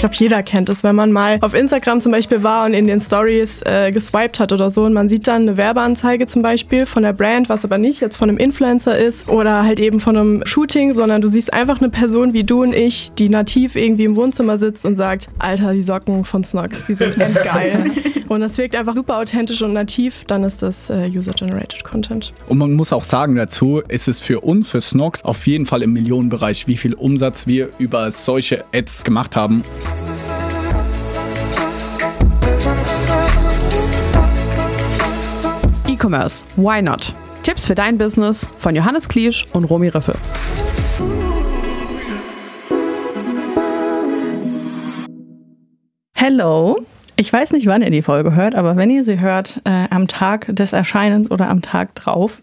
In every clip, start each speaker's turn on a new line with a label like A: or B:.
A: glaube, jeder kennt es, wenn man mal auf Instagram zum Beispiel war und in den Stories äh, geswiped hat oder so und man sieht dann eine Werbeanzeige zum Beispiel von der Brand, was aber nicht jetzt von einem Influencer ist oder halt eben von einem Shooting, sondern du siehst einfach eine Person wie du und ich, die nativ irgendwie im Wohnzimmer sitzt und sagt, Alter, die Socken von Snox, die sind endgeil. Und das wirkt einfach super authentisch und nativ, dann ist das äh, User-Generated Content.
B: Und man muss auch sagen dazu, ist es für uns, für Snox, auf jeden Fall im Millionenbereich, wie viel Umsatz wir über solche Ads gemacht haben.
C: E-Commerce, why not? Tipps für dein Business von Johannes Kliesch und Romy Riffel. Hello. Ich weiß nicht, wann ihr die Folge hört, aber wenn ihr sie hört äh, am Tag des Erscheinens oder am Tag drauf,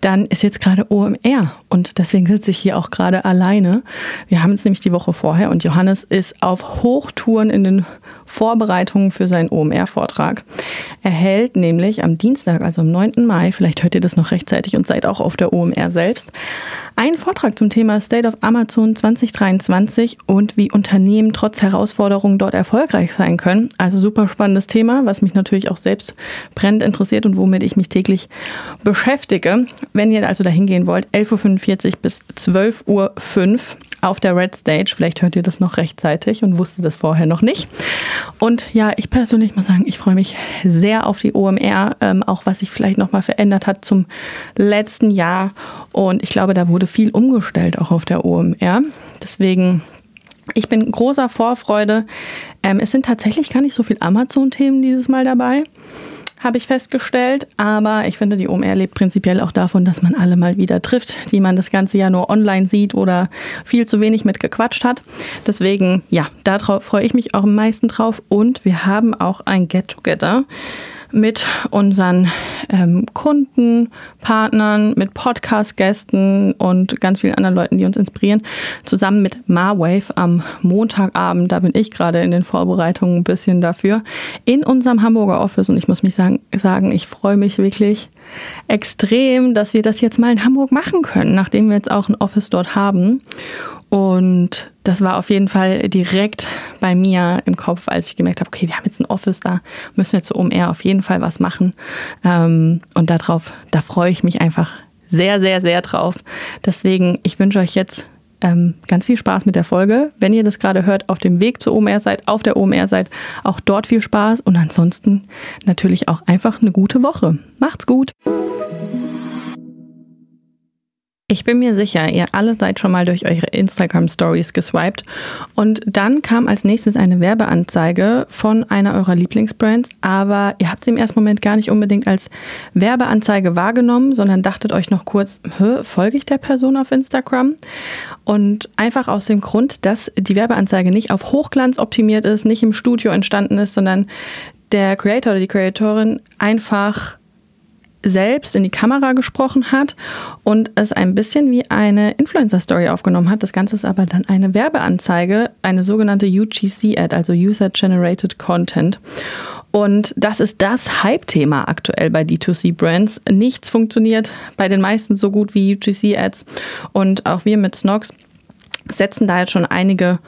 C: dann ist jetzt gerade OMR und deswegen sitze ich hier auch gerade alleine. Wir haben es nämlich die Woche vorher und Johannes ist auf Hochtouren in den Vorbereitungen für seinen OMR-Vortrag. Er hält nämlich am Dienstag, also am 9. Mai, vielleicht hört ihr das noch rechtzeitig und seid auch auf der OMR selbst, einen Vortrag zum Thema State of Amazon 2023 und wie Unternehmen trotz Herausforderungen dort erfolgreich sein können. Also super spannendes Thema, was mich natürlich auch selbst brennend interessiert und womit ich mich täglich beschäftige. Wenn ihr also dahin gehen wollt, 11.45 Uhr bis 12.05 Uhr auf der Red Stage. Vielleicht hört ihr das noch rechtzeitig und wusstet das vorher noch nicht. Und ja, ich persönlich muss sagen, ich freue mich sehr auf die OMR, ähm, auch was sich vielleicht nochmal verändert hat zum letzten Jahr. Und ich glaube, da wurde viel umgestellt auch auf der OMR. Deswegen ich bin großer Vorfreude. Ähm, es sind tatsächlich gar nicht so viele Amazon-Themen dieses Mal dabei habe ich festgestellt. Aber ich finde, die OMR lebt prinzipiell auch davon, dass man alle mal wieder trifft, die man das ganze Jahr nur online sieht oder viel zu wenig mit gequatscht hat. Deswegen, ja, darauf freue ich mich auch am meisten drauf. Und wir haben auch ein Get-Together mit unseren ähm, Kunden, Partnern, mit Podcast-Gästen und ganz vielen anderen Leuten, die uns inspirieren, zusammen mit Marwave am Montagabend. Da bin ich gerade in den Vorbereitungen ein bisschen dafür, in unserem Hamburger Office. Und ich muss mich sagen, sagen ich freue mich wirklich extrem, dass wir das jetzt mal in Hamburg machen können, nachdem wir jetzt auch ein Office dort haben. Und das war auf jeden Fall direkt bei mir im Kopf, als ich gemerkt habe, okay, wir haben jetzt ein Office, da müssen wir zu OMR auf jeden Fall was machen. Ähm, und darauf, da freue ich mich einfach sehr, sehr, sehr drauf. Deswegen, ich wünsche euch jetzt ähm, ganz viel Spaß mit der Folge. Wenn ihr das gerade hört, auf dem Weg zur OMR seid, auf der OMR seid, auch dort viel Spaß und ansonsten natürlich auch einfach eine gute Woche. Macht's gut! Ich bin mir sicher, ihr alle seid schon mal durch eure Instagram Stories geswiped und dann kam als nächstes eine Werbeanzeige von einer eurer Lieblingsbrands, aber ihr habt sie im ersten Moment gar nicht unbedingt als Werbeanzeige wahrgenommen, sondern dachtet euch noch kurz, folge ich der Person auf Instagram? Und einfach aus dem Grund, dass die Werbeanzeige nicht auf Hochglanz optimiert ist, nicht im Studio entstanden ist, sondern der Creator oder die Creatorin einfach selbst in die Kamera gesprochen hat und es ein bisschen wie eine Influencer-Story aufgenommen hat. Das Ganze ist aber dann eine Werbeanzeige, eine sogenannte UGC-Ad, also User-Generated Content. Und das ist das Hype-Thema aktuell bei D2C-Brands. Nichts funktioniert bei den meisten so gut wie UGC-Ads. Und auch wir mit Snox setzen da jetzt schon einige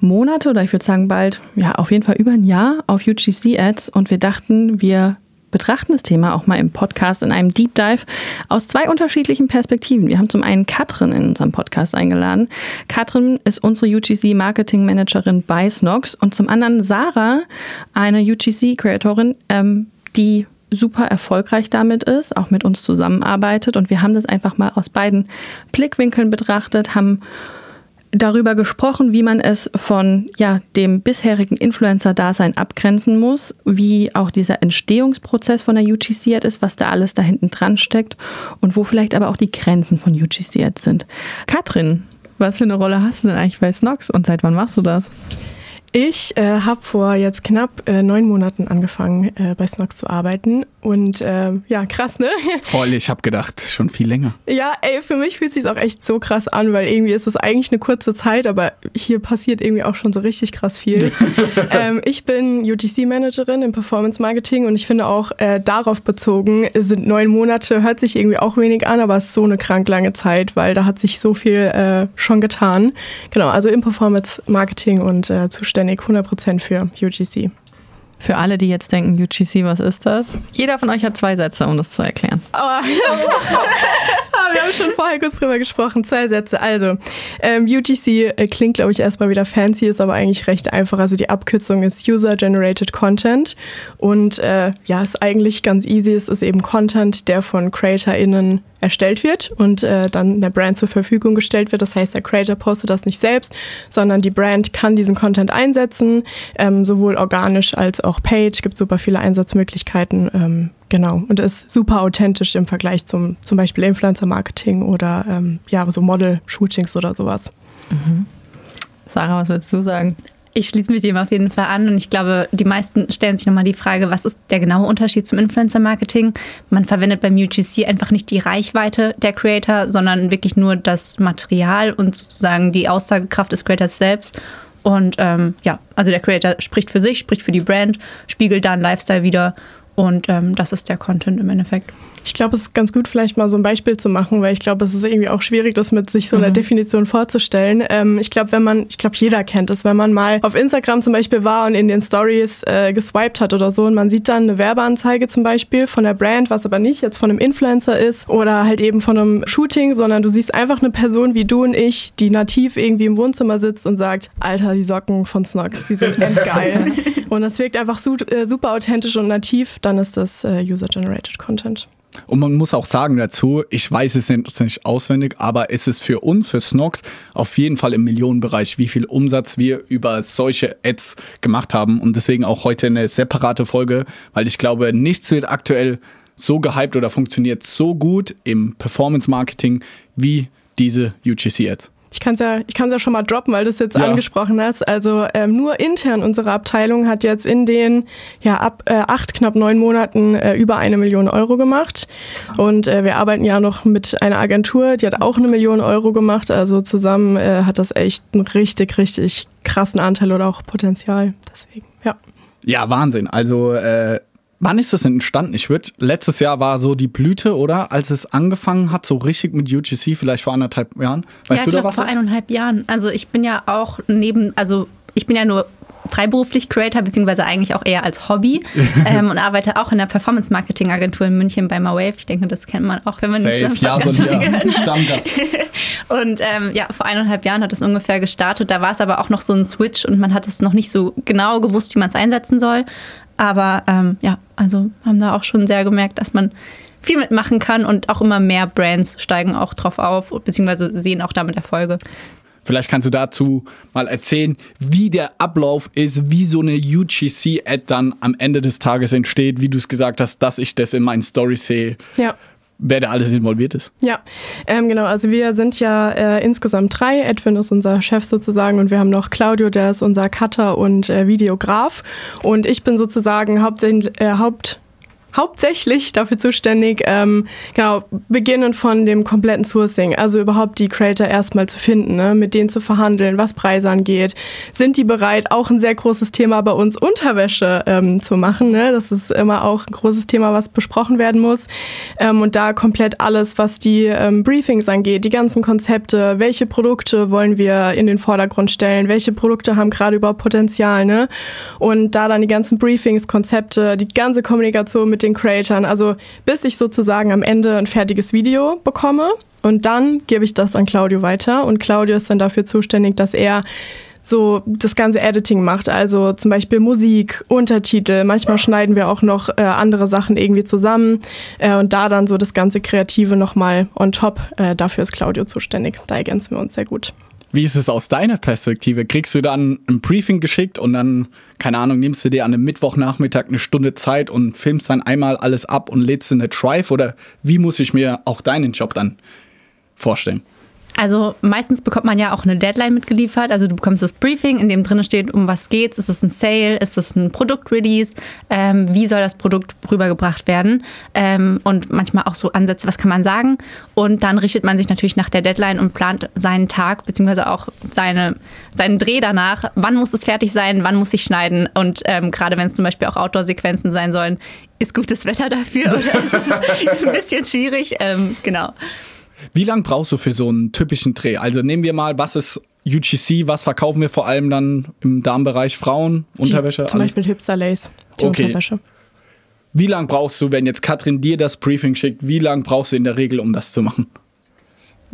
C: Monate oder ich würde sagen bald, ja, auf jeden Fall über ein Jahr auf UGC-Ads und wir dachten, wir betrachten das Thema auch mal im Podcast in einem Deep Dive aus zwei unterschiedlichen Perspektiven. Wir haben zum einen Katrin in unserem Podcast eingeladen. Katrin ist unsere UGC Marketing Managerin bei Snox und zum anderen Sarah, eine UGC Creatorin, ähm, die super erfolgreich damit ist, auch mit uns zusammenarbeitet und wir haben das einfach mal aus beiden Blickwinkeln betrachtet, haben darüber gesprochen, wie man es von ja, dem bisherigen Influencer-Dasein abgrenzen muss, wie auch dieser Entstehungsprozess von der UGC ist, was da alles da hinten dran steckt und wo vielleicht aber auch die Grenzen von UGC jetzt sind. Katrin, was für eine Rolle hast du denn eigentlich bei Snox und seit wann machst du das?
A: Ich äh, habe vor jetzt knapp äh, neun Monaten angefangen, äh, bei Snox zu arbeiten Und äh, ja, krass, ne?
B: Voll, ich habe gedacht, schon viel länger.
A: Ja, ey, für mich fühlt sich auch echt so krass an, weil irgendwie ist es eigentlich eine kurze Zeit, aber hier passiert irgendwie auch schon so richtig krass viel. ähm, ich bin UGC-Managerin im Performance Marketing und ich finde auch äh, darauf bezogen, sind neun Monate, hört sich irgendwie auch wenig an, aber es ist so eine krank lange Zeit, weil da hat sich so viel äh, schon getan. Genau, also im Performance Marketing und äh, zuständig 100% für UGC.
C: Für alle, die jetzt denken, UGC, was ist das? Jeder von euch hat zwei Sätze, um das zu erklären.
A: Aber, wir haben schon vorher kurz drüber gesprochen. Zwei Sätze. Also, ähm, UGC äh, klingt, glaube ich, erstmal wieder fancy, ist aber eigentlich recht einfach. Also die Abkürzung ist User Generated Content. Und äh, ja, ist eigentlich ganz easy. Es ist eben Content, der von CreatorInnen erstellt wird und äh, dann der Brand zur Verfügung gestellt wird. Das heißt, der Creator postet das nicht selbst, sondern die Brand kann diesen Content einsetzen, ähm, sowohl organisch als auch paid. Es gibt super viele Einsatzmöglichkeiten. Ähm, genau. Und ist super authentisch im Vergleich zum zum Beispiel Influencer-Marketing oder ähm, ja, so Model-Shootings oder sowas.
C: Mhm. Sarah, was willst du sagen?
D: Ich schließe mich dem auf jeden Fall an und ich glaube, die meisten stellen sich nochmal die Frage, was ist der genaue Unterschied zum Influencer-Marketing? Man verwendet beim UGC einfach nicht die Reichweite der Creator, sondern wirklich nur das Material und sozusagen die Aussagekraft des Creators selbst. Und ähm, ja, also der Creator spricht für sich, spricht für die Brand, spiegelt da einen Lifestyle wieder und ähm, das ist der Content im Endeffekt.
A: Ich glaube, es ist ganz gut, vielleicht mal so ein Beispiel zu machen, weil ich glaube, es ist irgendwie auch schwierig, das mit sich so einer mhm. Definition vorzustellen. Ähm, ich glaube, wenn man, ich glaube, jeder kennt es, wenn man mal auf Instagram zum Beispiel war und in den Stories äh, geswiped hat oder so und man sieht dann eine Werbeanzeige zum Beispiel von der Brand, was aber nicht jetzt von einem Influencer ist oder halt eben von einem Shooting, sondern du siehst einfach eine Person wie du und ich, die nativ irgendwie im Wohnzimmer sitzt und sagt, Alter, die Socken von Snox, die sind geil. und das wirkt einfach äh, super authentisch und nativ, dann ist das äh, User-Generated Content.
B: Und man muss auch sagen dazu, ich weiß es nicht auswendig, aber es ist für uns, für Snox, auf jeden Fall im Millionenbereich, wie viel Umsatz wir über solche Ads gemacht haben. Und deswegen auch heute eine separate Folge, weil ich glaube, nichts wird aktuell so gehypt oder funktioniert so gut im Performance-Marketing wie diese UGC-Ads.
A: Ich kann es ja, ich kann's ja schon mal droppen, weil du es jetzt ja. angesprochen hast. Also ähm, nur intern unsere Abteilung hat jetzt in den ja, ab äh, acht, knapp neun Monaten äh, über eine Million Euro gemacht. Und äh, wir arbeiten ja noch mit einer Agentur, die hat auch eine Million Euro gemacht. Also zusammen äh, hat das echt einen richtig, richtig krassen Anteil oder auch Potenzial. Deswegen, ja.
B: Ja, Wahnsinn. Also äh, Wann ist das entstanden? Ich würde, letztes Jahr war so die Blüte, oder? Als es angefangen hat, so richtig mit UGC, vielleicht vor anderthalb Jahren.
D: Weißt ja, du da was? Vor eineinhalb Jahren. Also ich bin ja auch neben, also ich bin ja nur freiberuflich Creator, beziehungsweise eigentlich auch eher als Hobby ähm, und arbeite auch in der Performance-Marketing-Agentur in München bei MyWave. Ich denke, das kennt man auch, wenn man
B: Safe. nicht so ja, so Stammgast.
D: und ähm, ja, vor eineinhalb Jahren hat es ungefähr gestartet. Da war es aber auch noch so ein Switch und man hat es noch nicht so genau gewusst, wie man es einsetzen soll. Aber ähm, ja, also haben da auch schon sehr gemerkt, dass man viel mitmachen kann und auch immer mehr Brands steigen auch drauf auf, beziehungsweise sehen auch damit Erfolge.
B: Vielleicht kannst du dazu mal erzählen, wie der Ablauf ist, wie so eine UGC-Ad dann am Ende des Tages entsteht, wie du es gesagt hast, dass ich das in meinen Stories sehe.
A: Ja
B: wer da alles involviert ist.
A: Ja, ähm, genau. Also wir sind ja äh, insgesamt drei. Edwin ist unser Chef sozusagen und wir haben noch Claudio, der ist unser Cutter und äh, Videograf. Und ich bin sozusagen hauptsächlich, äh, Haupt hauptsächlich dafür zuständig, ähm, genau, beginnen von dem kompletten Sourcing, also überhaupt die Creator erstmal zu finden, ne, mit denen zu verhandeln, was Preise angeht. Sind die bereit, auch ein sehr großes Thema bei uns Unterwäsche ähm, zu machen? Ne? Das ist immer auch ein großes Thema, was besprochen werden muss. Ähm, und da komplett alles, was die ähm, Briefings angeht, die ganzen Konzepte, welche Produkte wollen wir in den Vordergrund stellen, welche Produkte haben gerade überhaupt Potenzial, ne? Und da dann die ganzen Briefings, Konzepte, die ganze Kommunikation mit den Creatoren. Also bis ich sozusagen am Ende ein fertiges Video bekomme und dann gebe ich das an Claudio weiter und Claudio ist dann dafür zuständig, dass er so das ganze Editing macht, also zum Beispiel Musik, Untertitel, manchmal schneiden wir auch noch äh, andere Sachen irgendwie zusammen äh, und da dann so das ganze Kreative nochmal on top, äh, dafür ist Claudio zuständig. Da ergänzen wir uns sehr gut.
B: Wie ist es aus deiner Perspektive? Kriegst du dann ein Briefing geschickt und dann, keine Ahnung, nimmst du dir an einem Mittwochnachmittag eine Stunde Zeit und filmst dann einmal alles ab und lädst in eine Drive? Oder wie muss ich mir auch deinen Job dann vorstellen?
D: Also meistens bekommt man ja auch eine Deadline mitgeliefert. Also du bekommst das Briefing, in dem drin steht, um was geht's. Ist es ein Sale? Ist es ein Produktrelease? Ähm, wie soll das Produkt rübergebracht werden? Ähm, und manchmal auch so Ansätze, was kann man sagen? Und dann richtet man sich natürlich nach der Deadline und plant seinen Tag, beziehungsweise auch seine, seinen Dreh danach. Wann muss es fertig sein? Wann muss ich schneiden? Und ähm, gerade wenn es zum Beispiel auch Outdoor-Sequenzen sein sollen, ist gutes Wetter dafür oder ist es ein bisschen schwierig? Ähm, genau.
B: Wie lange brauchst du für so einen typischen Dreh? Also nehmen wir mal, was ist UGC, was verkaufen wir vor allem dann im Darmbereich Frauen, Unterwäsche?
A: Die, zum Beispiel Hipster Lace, die
B: okay.
A: Unterwäsche.
B: Wie lange brauchst du, wenn jetzt Katrin dir das Briefing schickt, wie lange brauchst du in der Regel, um das zu machen?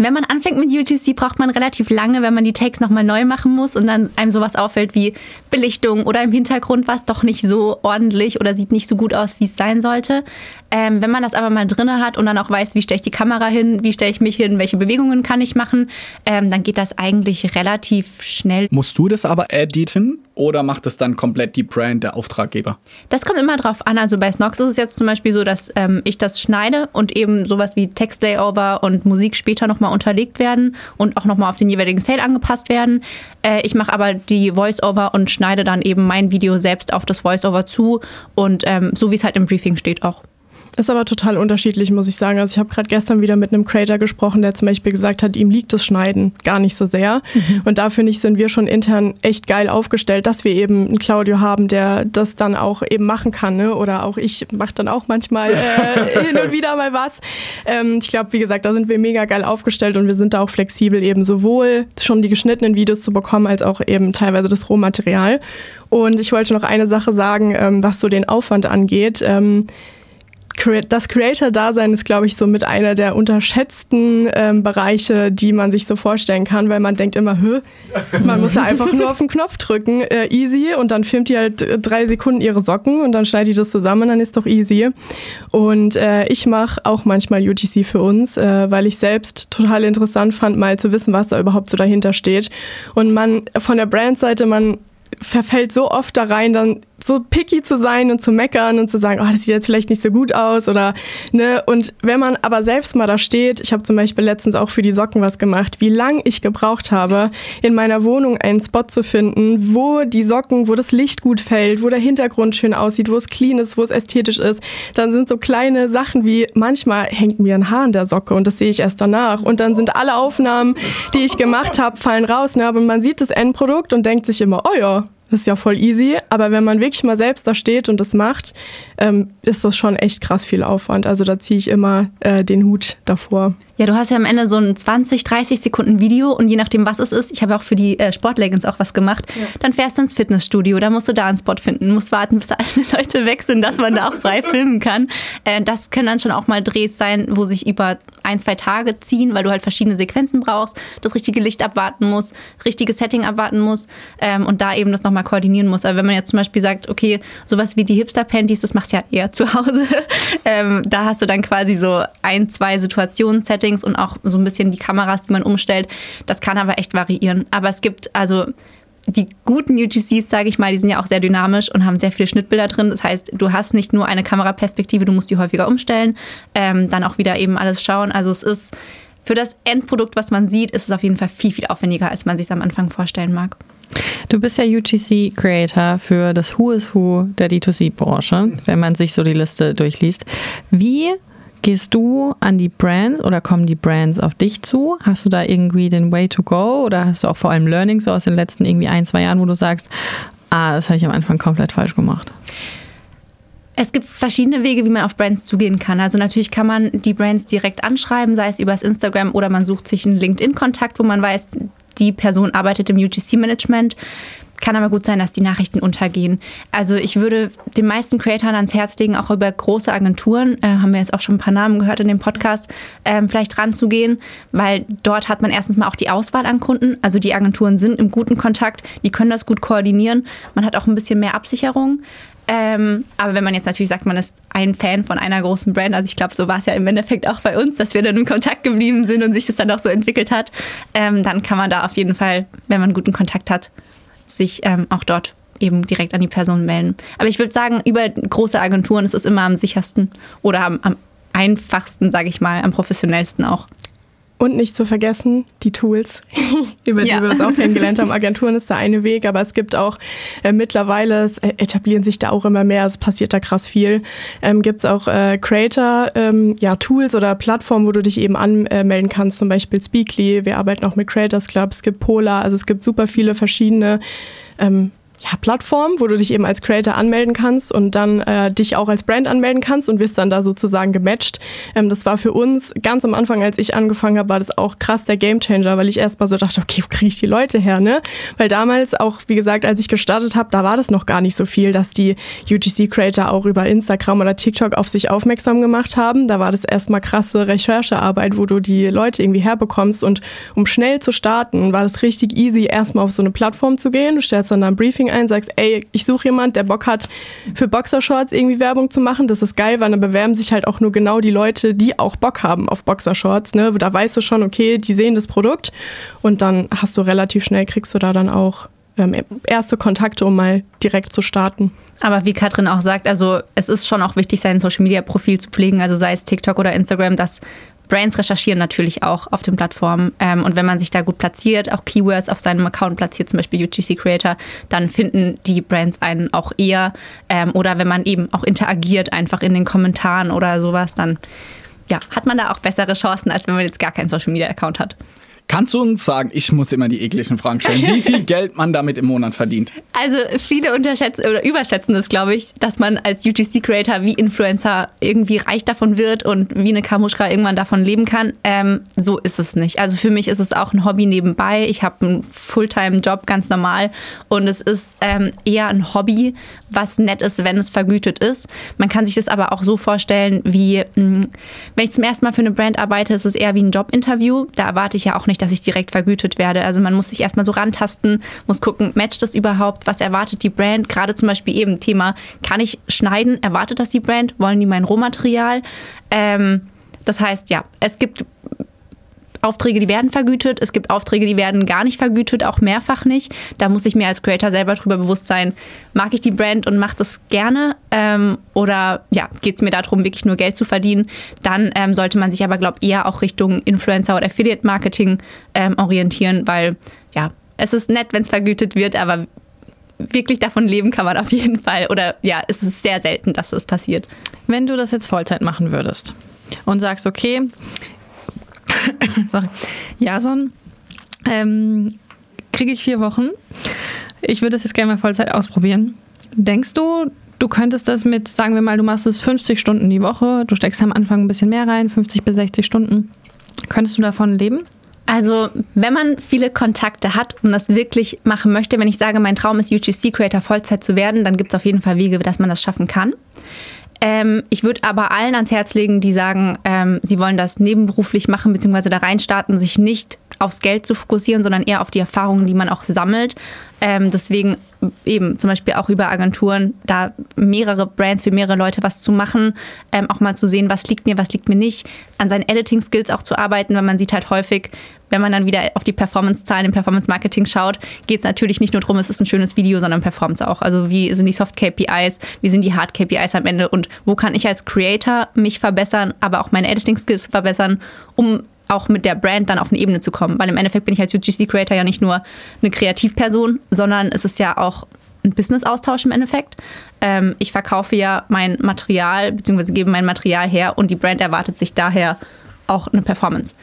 D: Wenn man anfängt mit UGC, braucht man relativ lange, wenn man die Takes nochmal neu machen muss und dann einem sowas auffällt wie Belichtung oder im Hintergrund war es doch nicht so ordentlich oder sieht nicht so gut aus, wie es sein sollte. Ähm, wenn man das aber mal drinne hat und dann auch weiß, wie stelle ich die Kamera hin, wie stelle ich mich hin, welche Bewegungen kann ich machen, ähm, dann geht das eigentlich relativ schnell.
B: Musst du das aber editen oder macht das dann komplett die Brand, der Auftraggeber?
D: Das kommt immer drauf an. Also bei Snox ist es jetzt zum Beispiel so, dass ähm, ich das schneide und eben sowas wie Textlayover und Musik später nochmal unterlegt werden und auch nochmal auf den jeweiligen Sale angepasst werden. Äh, ich mache aber die Voiceover und schneide dann eben mein Video selbst auf das Voiceover zu und ähm, so wie es halt im Briefing steht auch.
A: Ist aber total unterschiedlich, muss ich sagen. Also ich habe gerade gestern wieder mit einem Creator gesprochen, der zum Beispiel gesagt hat, ihm liegt das Schneiden gar nicht so sehr. Mhm. Und da finde ich, sind wir schon intern echt geil aufgestellt, dass wir eben einen Claudio haben, der das dann auch eben machen kann. Ne? Oder auch ich mache dann auch manchmal äh, hin und wieder mal was. Ähm, ich glaube, wie gesagt, da sind wir mega geil aufgestellt und wir sind da auch flexibel, eben sowohl schon die geschnittenen Videos zu bekommen, als auch eben teilweise das Rohmaterial. Und ich wollte noch eine Sache sagen, ähm, was so den Aufwand angeht. Ähm, das Creator-Dasein ist, glaube ich, so mit einer der unterschätzten ähm, Bereiche, die man sich so vorstellen kann, weil man denkt immer, Hö, man muss ja einfach nur auf den Knopf drücken, äh, easy, und dann filmt die halt äh, drei Sekunden ihre Socken und dann schneidet die das zusammen dann ist doch easy. Und äh, ich mache auch manchmal UGC für uns, äh, weil ich selbst total interessant fand, mal zu wissen, was da überhaupt so dahinter steht. Und man von der Brandseite, man verfällt so oft da rein, dann so picky zu sein und zu meckern und zu sagen, oh, das sieht jetzt vielleicht nicht so gut aus oder ne. Und wenn man aber selbst mal da steht, ich habe zum Beispiel letztens auch für die Socken was gemacht, wie lang ich gebraucht habe, in meiner Wohnung einen Spot zu finden, wo die Socken, wo das Licht gut fällt, wo der Hintergrund schön aussieht, wo es clean ist, wo es ästhetisch ist, dann sind so kleine Sachen wie manchmal hängt mir ein Haar in der Socke und das sehe ich erst danach. Und dann sind alle Aufnahmen, die ich gemacht habe, fallen raus. Ne? Aber man sieht das Endprodukt und denkt sich immer, oh ja, ist ja voll easy, aber wenn man wirklich mal selbst da steht und das macht, ähm, ist das schon echt krass viel Aufwand. Also da ziehe ich immer äh, den Hut davor.
D: Ja, du hast ja am Ende so ein 20, 30 Sekunden Video und je nachdem, was es ist, ich habe auch für die äh, Sportleggings auch was gemacht, ja. dann fährst du ins Fitnessstudio, da musst du da einen Spot finden, musst warten, bis alle Leute weg sind, dass man da auch frei filmen kann. Äh, das können dann schon auch mal Drehs sein, wo sich über ein, zwei Tage ziehen, weil du halt verschiedene Sequenzen brauchst, das richtige Licht abwarten musst, richtiges Setting abwarten musst ähm, und da eben das nochmal koordinieren musst. Aber wenn man jetzt zum Beispiel sagt, okay, sowas wie die Hipster-Panties, das machst du ja eher zu Hause, ähm, da hast du dann quasi so ein, zwei Situationen, Settings, Settings und auch so ein bisschen die Kameras, die man umstellt. Das kann aber echt variieren. Aber es gibt also die guten UGCs, sage ich mal, die sind ja auch sehr dynamisch und haben sehr viele Schnittbilder drin. Das heißt, du hast nicht nur eine Kameraperspektive, du musst die häufiger umstellen, ähm, dann auch wieder eben alles schauen. Also es ist für das Endprodukt, was man sieht, ist es auf jeden Fall viel, viel aufwendiger, als man sich am Anfang vorstellen mag.
C: Du bist ja UGC-Creator für das Who is Who der D2C-Branche, wenn man sich so die Liste durchliest. Wie Gehst du an die Brands oder kommen die Brands auf dich zu? Hast du da irgendwie den Way to go oder hast du auch vor allem Learning so aus den letzten irgendwie ein, zwei Jahren, wo du sagst, ah, das habe ich am Anfang komplett falsch gemacht?
D: Es gibt verschiedene Wege, wie man auf Brands zugehen kann. Also natürlich kann man die Brands direkt anschreiben, sei es übers Instagram oder man sucht sich einen LinkedIn-Kontakt, wo man weiß, die Person arbeitet im UGC-Management. Kann aber gut sein, dass die Nachrichten untergehen. Also ich würde den meisten Creatoren ans Herz legen, auch über große Agenturen, äh, haben wir jetzt auch schon ein paar Namen gehört in dem Podcast, ähm, vielleicht ranzugehen, weil dort hat man erstens mal auch die Auswahl an Kunden. Also die Agenturen sind im guten Kontakt, die können das gut koordinieren. Man hat auch ein bisschen mehr Absicherung. Ähm, aber wenn man jetzt natürlich sagt, man ist ein Fan von einer großen Brand, also ich glaube, so war es ja im Endeffekt auch bei uns, dass wir dann im Kontakt geblieben sind und sich das dann auch so entwickelt hat, ähm, dann kann man da auf jeden Fall, wenn man guten Kontakt hat, sich ähm, auch dort eben direkt an die Person melden. Aber ich würde sagen, über große Agenturen ist es immer am sichersten oder am, am einfachsten, sage ich mal, am professionellsten auch.
A: Und nicht zu vergessen, die Tools, über die ja. wir uns auch kennengelernt haben. Agenturen ist der eine Weg, aber es gibt auch äh, mittlerweile, es etablieren sich da auch immer mehr, es passiert da krass viel. Ähm, gibt es auch äh, Creator, ähm, ja, Tools oder Plattformen, wo du dich eben anmelden kannst, zum Beispiel Speakly. Wir arbeiten auch mit Creators Club, es gibt Polar, also es gibt super viele verschiedene ähm, ja, Plattform, wo du dich eben als Creator anmelden kannst und dann äh, dich auch als Brand anmelden kannst und wirst dann da sozusagen gematcht. Ähm, das war für uns ganz am Anfang, als ich angefangen habe, war das auch krass der Gamechanger, weil ich erstmal so dachte, okay, wo kriege ich die Leute her, ne? Weil damals auch, wie gesagt, als ich gestartet habe, da war das noch gar nicht so viel, dass die UGC-Creator auch über Instagram oder TikTok auf sich aufmerksam gemacht haben. Da war das erstmal krasse Recherchearbeit, wo du die Leute irgendwie herbekommst und um schnell zu starten, war das richtig easy, erstmal auf so eine Plattform zu gehen. Du stellst dann ein Briefing Marketing ein, sagst, ey, ich suche jemand, der Bock hat, für Boxershorts irgendwie Werbung zu machen. Das ist geil, weil dann bewerben sich halt auch nur genau die Leute, die auch Bock haben auf Boxershorts. Ne? Da weißt du schon, okay, die sehen das Produkt und dann hast du relativ schnell, kriegst du da dann auch ähm, erste Kontakte, um mal direkt zu starten.
D: Aber wie Katrin auch sagt, also es ist schon auch wichtig, sein Social Media Profil zu pflegen, also sei es TikTok oder Instagram, dass Brands recherchieren natürlich auch auf den Plattformen. Ähm, und wenn man sich da gut platziert, auch Keywords auf seinem Account platziert, zum Beispiel UGC Creator, dann finden die Brands einen auch eher. Ähm, oder wenn man eben auch interagiert, einfach in den Kommentaren oder sowas, dann ja, hat man da auch bessere Chancen, als wenn man jetzt gar keinen Social Media Account hat.
B: Kannst du uns sagen, ich muss immer die ekligen Fragen stellen, wie viel Geld man damit im Monat verdient?
D: Also viele unterschätzen oder überschätzen das, glaube ich, dass man als UGC-Creator wie Influencer irgendwie reich davon wird und wie eine Kamuschka irgendwann davon leben kann. Ähm, so ist es nicht. Also für mich ist es auch ein Hobby nebenbei. Ich habe einen Fulltime-Job ganz normal und es ist ähm, eher ein Hobby, was nett ist, wenn es vergütet ist. Man kann sich das aber auch so vorstellen, wie mh, hm, wenn ich zum ersten Mal für eine Brand arbeite, ist es eher wie ein Jobinterview. Da erwarte ich ja auch nicht nicht, dass ich direkt vergütet werde. Also man muss sich erstmal so rantasten, muss gucken, matcht das überhaupt? Was erwartet die Brand? Gerade zum Beispiel eben Thema, kann ich schneiden? Erwartet das die Brand? Wollen die mein Rohmaterial? Ähm, das heißt, ja, es gibt Aufträge, die werden vergütet, es gibt Aufträge, die werden gar nicht vergütet, auch mehrfach nicht. Da muss ich mir als Creator selber drüber bewusst sein, mag ich die Brand und mache das gerne ähm, oder ja, geht es mir darum, wirklich nur Geld zu verdienen, dann ähm, sollte man sich aber, glaube ich, eher auch Richtung Influencer oder Affiliate Marketing ähm, orientieren, weil ja, es ist nett, wenn es vergütet wird, aber wirklich davon leben kann man auf jeden Fall. Oder ja, es ist sehr selten, dass das passiert.
C: Wenn du das jetzt Vollzeit machen würdest und sagst, okay, Jason, ähm, kriege ich vier Wochen. Ich würde es jetzt gerne mal Vollzeit ausprobieren. Denkst du, du könntest das mit, sagen wir mal, du machst es 50 Stunden die Woche, du steckst am Anfang ein bisschen mehr rein, 50 bis 60 Stunden. Könntest du davon leben?
D: Also, wenn man viele Kontakte hat und das wirklich machen möchte, wenn ich sage, mein Traum ist, UGC Creator Vollzeit zu werden, dann gibt es auf jeden Fall Wege, dass man das schaffen kann. Ähm, ich würde aber allen ans Herz legen, die sagen, ähm, sie wollen das nebenberuflich machen, beziehungsweise da reinstarten, sich nicht aufs Geld zu fokussieren, sondern eher auf die Erfahrungen, die man auch sammelt. Ähm, deswegen eben zum Beispiel auch über Agenturen, da mehrere Brands für mehrere Leute was zu machen, ähm, auch mal zu sehen, was liegt mir, was liegt mir nicht, an seinen Editing-Skills auch zu arbeiten, weil man sieht halt häufig, wenn man dann wieder auf die Performance-Zahlen im Performance-Marketing schaut, geht es natürlich nicht nur darum, es ist ein schönes Video, sondern Performance auch. Also wie sind die Soft-KPIs, wie sind die Hard-KPIs am Ende und wo kann ich als Creator mich verbessern, aber auch meine Editing-Skills verbessern, um auch mit der Brand dann auf eine Ebene zu kommen. Weil im Endeffekt bin ich als UGC-Creator ja nicht nur eine Kreativperson, sondern es ist ja auch ein Business-Austausch im Endeffekt. Ähm, ich verkaufe ja mein Material, beziehungsweise gebe mein Material her und die Brand erwartet sich daher auch eine Performance.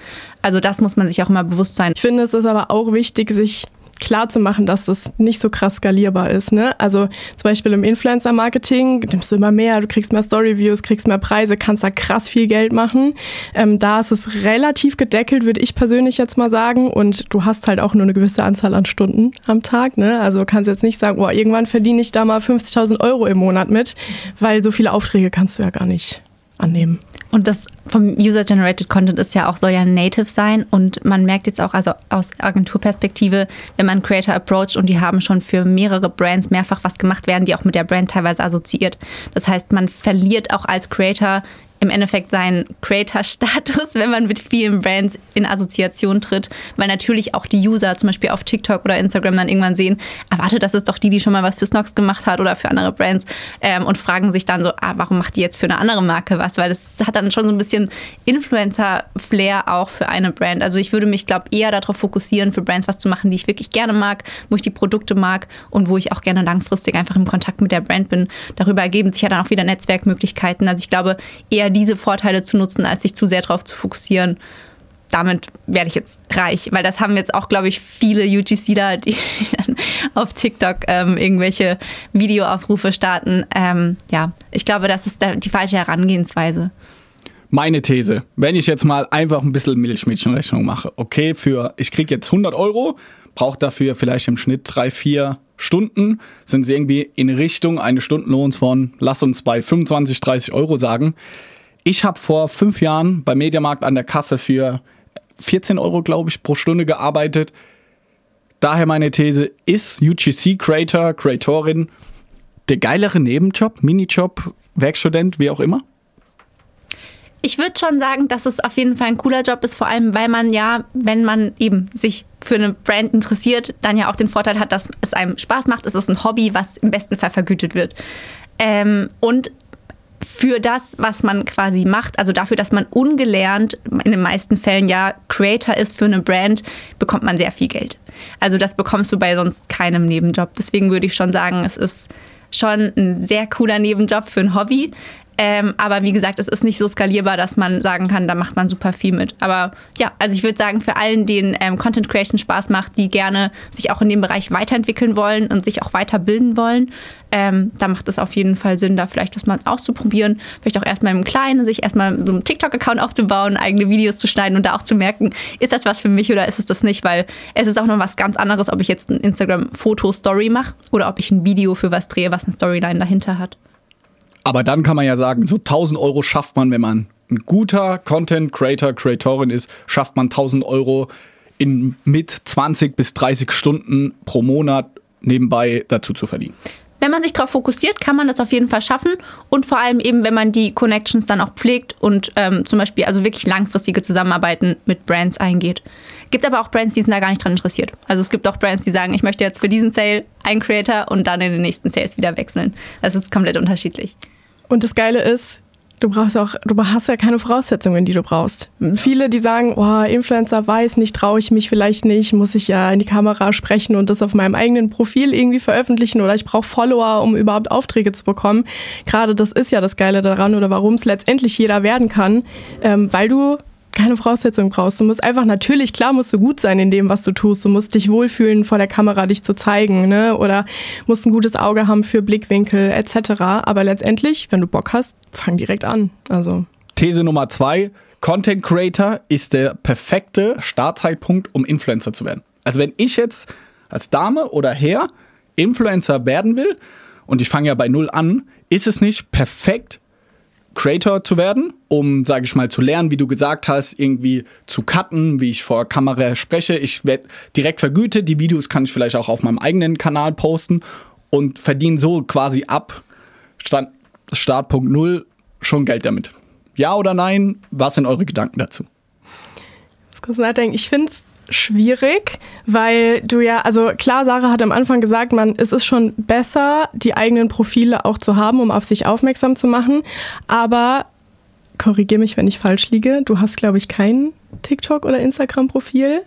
D: Also das muss man sich auch immer bewusst sein.
A: Ich finde, es ist aber auch wichtig, sich klar zu machen, dass das nicht so krass skalierbar ist. Ne? Also zum Beispiel im Influencer-Marketing nimmst du immer mehr, du kriegst mehr Story-Views, kriegst mehr Preise, kannst da krass viel Geld machen. Ähm, da ist es relativ gedeckelt, würde ich persönlich jetzt mal sagen. Und du hast halt auch nur eine gewisse Anzahl an Stunden am Tag. Ne? Also kannst jetzt nicht sagen, oh, irgendwann verdiene ich da mal 50.000 Euro im Monat mit, weil so viele Aufträge kannst du ja gar nicht annehmen.
D: Und das vom User-Generated Content ist ja auch, soll ja native sein. Und man merkt jetzt auch, also aus Agenturperspektive, wenn man Creator approacht und die haben schon für mehrere Brands mehrfach was gemacht, werden die auch mit der Brand teilweise assoziiert. Das heißt, man verliert auch als Creator im Endeffekt seinen Creator-Status, wenn man mit vielen Brands in Assoziation tritt, weil natürlich auch die User zum Beispiel auf TikTok oder Instagram dann irgendwann sehen, erwartet, das ist doch die, die schon mal was für Snox gemacht hat oder für andere Brands ähm, und fragen sich dann so, ah, warum macht die jetzt für eine andere Marke was? Weil das hat dann schon so ein bisschen bisschen Influencer-Flair auch für eine Brand. Also ich würde mich, glaube eher darauf fokussieren, für Brands was zu machen, die ich wirklich gerne mag, wo ich die Produkte mag und wo ich auch gerne langfristig einfach im Kontakt mit der Brand bin. Darüber ergeben sich ja dann auch wieder Netzwerkmöglichkeiten. Also ich glaube, eher diese Vorteile zu nutzen, als sich zu sehr darauf zu fokussieren, damit werde ich jetzt reich. Weil das haben jetzt auch, glaube ich, viele UGCler, die dann auf TikTok ähm, irgendwelche Videoaufrufe starten. Ähm, ja, ich glaube, das ist die falsche Herangehensweise.
B: Meine These, wenn ich jetzt mal einfach ein bisschen Milchmädchenrechnung mache, okay, für ich kriege jetzt 100 Euro, brauche dafür vielleicht im Schnitt drei, vier Stunden, sind sie irgendwie in Richtung eines Stundenlohns von, lass uns bei 25, 30 Euro sagen. Ich habe vor fünf Jahren beim Mediamarkt an der Kasse für 14 Euro, glaube ich, pro Stunde gearbeitet. Daher meine These, ist UGC Creator, Creatorin der geilere Nebenjob, Minijob, Werkstudent, wie auch immer?
D: Ich würde schon sagen, dass es auf jeden Fall ein cooler Job ist, vor allem weil man ja, wenn man eben sich für eine Brand interessiert, dann ja auch den Vorteil hat, dass es einem Spaß macht. Es ist ein Hobby, was im besten Fall vergütet wird. Ähm, und für das, was man quasi macht, also dafür, dass man ungelernt in den meisten Fällen ja Creator ist für eine Brand, bekommt man sehr viel Geld. Also das bekommst du bei sonst keinem Nebenjob. Deswegen würde ich schon sagen, es ist schon ein sehr cooler Nebenjob für ein Hobby. Ähm, aber wie gesagt, es ist nicht so skalierbar, dass man sagen kann, da macht man super viel mit. Aber ja, also ich würde sagen, für allen, denen ähm, Content Creation Spaß macht, die gerne sich auch in dem Bereich weiterentwickeln wollen und sich auch weiterbilden wollen, ähm, da macht es auf jeden Fall Sinn, da vielleicht das mal auszuprobieren. Vielleicht auch erstmal im Kleinen, sich erstmal so einen TikTok-Account aufzubauen, eigene Videos zu schneiden und da auch zu merken, ist das was für mich oder ist es das nicht? Weil es ist auch noch was ganz anderes, ob ich jetzt ein Instagram-Foto-Story mache oder ob ich ein Video für was drehe, was eine Storyline dahinter hat.
B: Aber dann kann man ja sagen, so 1000 Euro schafft man, wenn man ein guter Content Creator, Creatorin ist, schafft man 1000 Euro in mit 20 bis 30 Stunden pro Monat nebenbei dazu zu verdienen.
D: Wenn man sich darauf fokussiert, kann man das auf jeden Fall schaffen und vor allem eben, wenn man die Connections dann auch pflegt und ähm, zum Beispiel also wirklich langfristige Zusammenarbeiten mit Brands eingeht. Gibt aber auch Brands, die sind da gar nicht dran interessiert. Also es gibt auch Brands, die sagen, ich möchte jetzt für diesen Sale einen Creator und dann in den nächsten Sales wieder wechseln. Das ist komplett unterschiedlich.
A: Und das Geile ist, du brauchst auch, du hast ja keine Voraussetzungen, die du brauchst. Viele, die sagen, oh, Influencer weiß nicht, traue ich mich vielleicht nicht, muss ich ja in die Kamera sprechen und das auf meinem eigenen Profil irgendwie veröffentlichen oder ich brauche Follower, um überhaupt Aufträge zu bekommen. Gerade das ist ja das Geile daran oder warum es letztendlich jeder werden kann, ähm, weil du keine Voraussetzungen brauchst. Du musst einfach natürlich, klar musst du gut sein in dem, was du tust. Du musst dich wohlfühlen, vor der Kamera dich zu zeigen, ne? Oder musst ein gutes Auge haben für Blickwinkel etc. Aber letztendlich, wenn du Bock hast, fang direkt an. Also.
B: These Nummer zwei. Content Creator ist der perfekte Startzeitpunkt, um Influencer zu werden. Also wenn ich jetzt als Dame oder Herr Influencer werden will und ich fange ja bei Null an, ist es nicht perfekt, Creator zu werden, um, sage ich mal, zu lernen, wie du gesagt hast, irgendwie zu cutten, wie ich vor Kamera spreche. Ich werde direkt vergütet. Die Videos kann ich vielleicht auch auf meinem eigenen Kanal posten und verdiene so quasi ab Stand, Startpunkt Null schon Geld damit. Ja oder nein? Was sind eure Gedanken dazu?
A: Ich muss nachdenken. Ich finde es schwierig, weil du ja, also klar, Sarah hat am Anfang gesagt, man, es ist schon besser, die eigenen Profile auch zu haben, um auf sich aufmerksam zu machen. Aber korrigier mich, wenn ich falsch liege. Du hast, glaube ich, kein TikTok oder Instagram-Profil.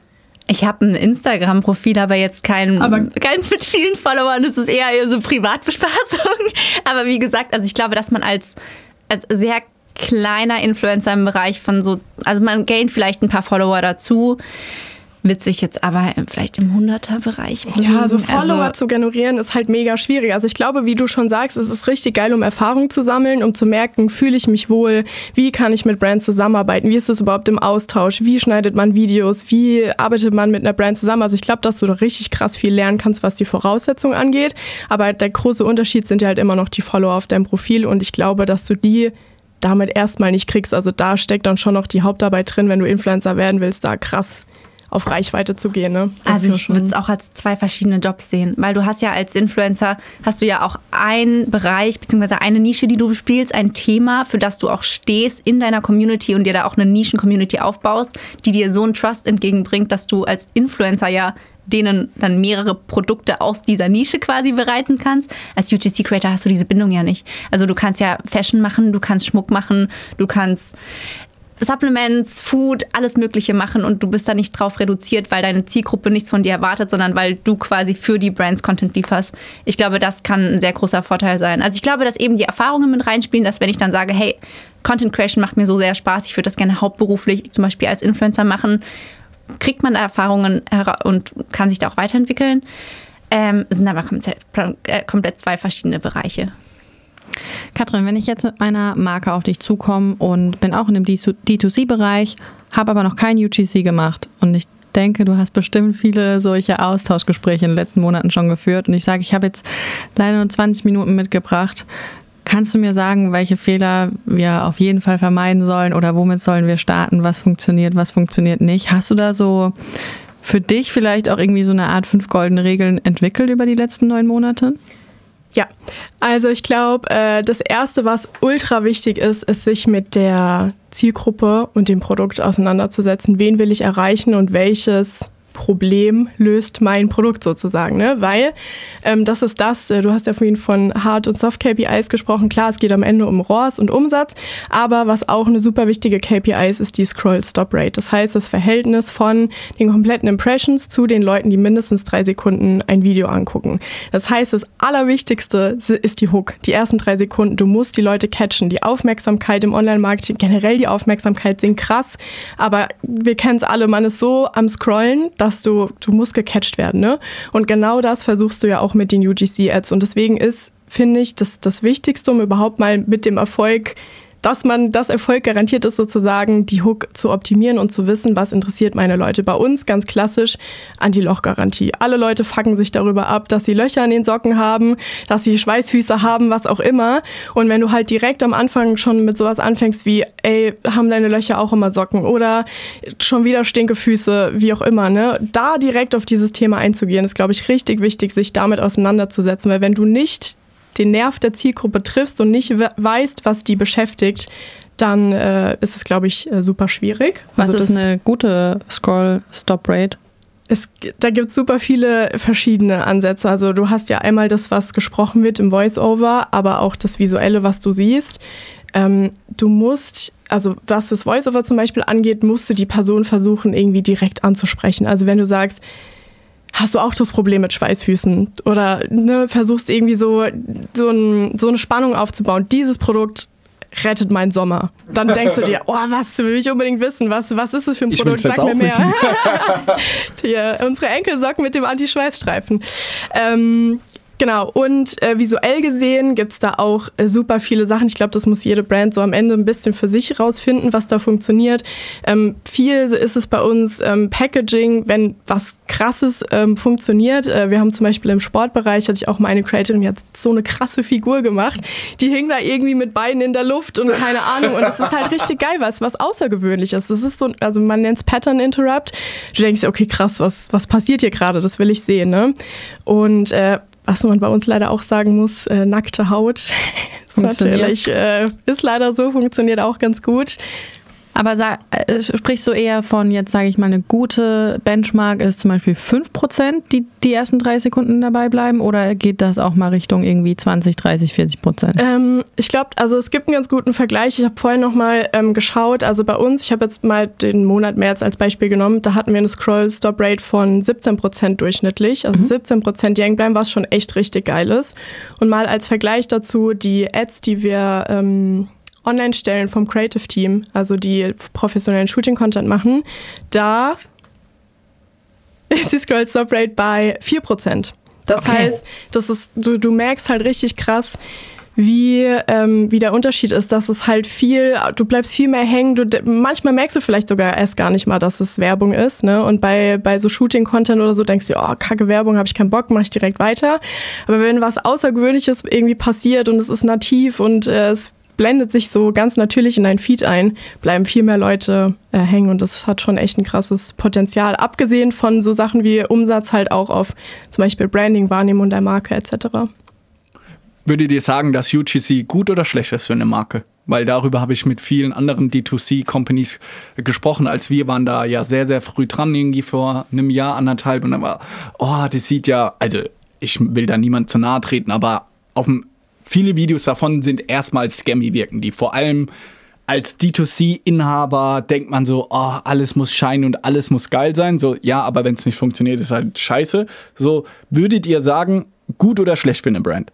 D: Ich habe ein Instagram-Profil, aber jetzt kein, aber keins mit vielen Followern. Das ist eher, eher so Privatbespaßung. Aber wie gesagt, also ich glaube, dass man als, als sehr kleiner Influencer im Bereich von so, also man gaint vielleicht ein paar Follower dazu witzig jetzt aber vielleicht im 100er-Bereich.
A: Ja, so Follower also, zu generieren ist halt mega schwierig. Also ich glaube, wie du schon sagst, es ist richtig geil, um Erfahrung zu sammeln, um zu merken, fühle ich mich wohl, wie kann ich mit Brands zusammenarbeiten, wie ist das überhaupt im Austausch, wie schneidet man Videos, wie arbeitet man mit einer Brand zusammen. Also ich glaube, dass du da richtig krass viel lernen kannst, was die Voraussetzungen angeht. Aber der große Unterschied sind ja halt immer noch die Follower auf deinem Profil und ich glaube, dass du die damit erstmal nicht kriegst. Also da steckt dann schon noch die Hauptarbeit drin, wenn du Influencer werden willst, da krass auf Reichweite zu gehen. Ne?
D: Also ich würde es auch als zwei verschiedene Jobs sehen, weil du hast ja als Influencer, hast du ja auch einen Bereich beziehungsweise eine Nische, die du spielst, ein Thema, für das du auch stehst in deiner Community und dir da auch eine Nischen-Community aufbaust, die dir so einen Trust entgegenbringt, dass du als Influencer ja denen dann mehrere Produkte aus dieser Nische quasi bereiten kannst. Als UGC-Creator hast du diese Bindung ja nicht. Also du kannst ja Fashion machen, du kannst Schmuck machen, du kannst Supplements, Food, alles Mögliche machen und du bist da nicht drauf reduziert, weil deine Zielgruppe nichts von dir erwartet, sondern weil du quasi für die Brands Content lieferst. Ich glaube, das kann ein sehr großer Vorteil sein. Also ich glaube, dass eben die Erfahrungen mit reinspielen, dass wenn ich dann sage, hey, Content Creation macht mir so sehr Spaß, ich würde das gerne hauptberuflich zum Beispiel als Influencer machen, kriegt man da Erfahrungen und kann sich da auch weiterentwickeln. Ähm, sind aber komplett, äh, komplett zwei verschiedene Bereiche.
C: Katrin, wenn ich jetzt mit meiner Marke auf dich zukomme und bin auch in dem D2C-Bereich, habe aber noch kein UGC gemacht und ich denke, du hast bestimmt viele solche Austauschgespräche in den letzten Monaten schon geführt und ich sage, ich habe jetzt leider nur 20 Minuten mitgebracht. Kannst du mir sagen, welche Fehler wir auf jeden Fall vermeiden sollen oder womit sollen wir starten? Was funktioniert, was funktioniert nicht? Hast du da so für dich vielleicht auch irgendwie so eine Art fünf goldene Regeln entwickelt über die letzten neun Monate?
A: Ja, also ich glaube, äh, das Erste, was ultra wichtig ist, ist sich mit der Zielgruppe und dem Produkt auseinanderzusetzen. Wen will ich erreichen und welches Problem löst mein Produkt sozusagen, ne? Weil ähm, das ist das, äh, du hast ja vorhin von Hard- und Soft-KPIs gesprochen. Klar, es geht am Ende um ROAS und Umsatz, aber was auch eine super wichtige KPI ist, ist die Scroll-Stop-Rate. Das heißt, das Verhältnis von den kompletten Impressions zu den Leuten, die mindestens drei Sekunden ein Video angucken. Das heißt, das Allerwichtigste ist die Hook, die ersten drei Sekunden. Du musst die Leute catchen. Die Aufmerksamkeit im Online-Marketing, generell die Aufmerksamkeit sind krass, aber wir kennen es alle, man ist so am Scrollen, dass dass du, du musst gecatcht werden. Ne? Und genau das versuchst du ja auch mit den UGC-Ads. Und deswegen ist, finde ich, das, das Wichtigste, um überhaupt mal mit dem Erfolg dass man das Erfolg garantiert ist, sozusagen die Hook zu optimieren und zu wissen, was interessiert meine Leute. Bei uns ganz klassisch Anti-Loch-Garantie. Alle Leute fangen sich darüber ab, dass sie Löcher in den Socken haben, dass sie Schweißfüße haben, was auch immer. Und wenn du halt direkt am Anfang schon mit sowas anfängst wie, ey, haben deine Löcher auch immer Socken oder schon wieder Stinkefüße, wie auch immer, ne? Da direkt auf dieses Thema einzugehen, ist, glaube ich, richtig wichtig, sich damit auseinanderzusetzen. Weil wenn du nicht den Nerv der Zielgruppe triffst und nicht weißt, was die beschäftigt, dann äh, ist es, glaube ich, äh, super schwierig.
C: Was also ist eine gute Scroll-Stop-Rate?
A: Es, da gibt es super viele verschiedene Ansätze. Also du hast ja einmal das, was gesprochen wird im Voice-Over, aber auch das Visuelle, was du siehst. Ähm, du musst, also was das Voice-Over zum Beispiel angeht, musst du die Person versuchen, irgendwie direkt anzusprechen. Also wenn du sagst, hast du auch das Problem mit Schweißfüßen oder ne, versuchst irgendwie so, so, ein, so eine Spannung aufzubauen. Dieses Produkt rettet meinen Sommer. Dann denkst du dir, oh, was will ich unbedingt wissen? Was, was ist es für ein ich Produkt? Sag mir mehr. Die, unsere Enkelsocken mit dem Anti-Schweißstreifen. Ähm, Genau, und äh, visuell gesehen gibt's da auch äh, super viele Sachen. Ich glaube, das muss jede Brand so am Ende ein bisschen für sich rausfinden, was da funktioniert. Ähm, viel ist es bei uns ähm, Packaging, wenn was krasses ähm, funktioniert. Äh, wir haben zum Beispiel im Sportbereich, hatte ich auch mal eine Creatorin, die hat so eine krasse Figur gemacht. Die hing da irgendwie mit Beinen in der Luft und keine Ahnung. Und es ist halt richtig geil, was, was außergewöhnlich ist. Das ist so, also man nennt es Pattern Interrupt. Du denkst, okay, krass, was, was passiert hier gerade? Das will ich sehen, ne? Und äh, was man bei uns leider auch sagen muss, äh, nackte Haut ist natürlich, äh, ist leider so, funktioniert auch ganz gut.
C: Aber sag, äh, sprichst du eher von, jetzt sage ich mal, eine gute Benchmark ist zum Beispiel 5%, die die ersten drei Sekunden dabei bleiben? Oder geht das auch mal Richtung irgendwie 20, 30, 40 Prozent?
A: Ähm, ich glaube, also es gibt einen ganz guten Vergleich. Ich habe vorhin nochmal ähm, geschaut. Also bei uns, ich habe jetzt mal den Monat März als Beispiel genommen, da hatten wir eine Scroll-Stop-Rate von 17% durchschnittlich. Also mhm. 17% die hängen bleiben, was schon echt richtig geil ist. Und mal als Vergleich dazu, die Ads, die wir... Ähm, Online-Stellen vom Creative Team, also die professionellen Shooting-Content machen, da ist die Scroll-Stop-Rate bei 4%. Das okay. heißt, das ist, du, du merkst halt richtig krass, wie, ähm, wie der Unterschied ist, dass es halt viel, du bleibst viel mehr hängen, du, manchmal merkst du vielleicht sogar erst gar nicht mal, dass es Werbung ist, ne? Und bei, bei so Shooting-Content oder so denkst du, oh, kacke Werbung, habe ich keinen Bock, mache ich direkt weiter. Aber wenn was Außergewöhnliches irgendwie passiert und es ist nativ und äh, es blendet sich so ganz natürlich in dein Feed ein, bleiben viel mehr Leute äh, hängen und das hat schon echt ein krasses Potenzial. Abgesehen von so Sachen wie Umsatz halt auch auf zum Beispiel Branding, Wahrnehmung der Marke etc.
B: Würdet ihr sagen, dass UGC gut oder schlecht ist für eine Marke? Weil darüber habe ich mit vielen anderen D2C-Companies gesprochen, als wir waren da ja sehr, sehr früh dran, irgendwie vor einem Jahr, anderthalb. Und dann war, oh, das sieht ja, also ich will da niemand zu nahe treten, aber auf dem viele Videos davon sind erstmal scammy wirken, die vor allem als D2C-Inhaber denkt man so, oh, alles muss scheinen und alles muss geil sein. So, ja, aber wenn es nicht funktioniert, ist halt scheiße. So, würdet ihr sagen, gut oder schlecht für eine Brand?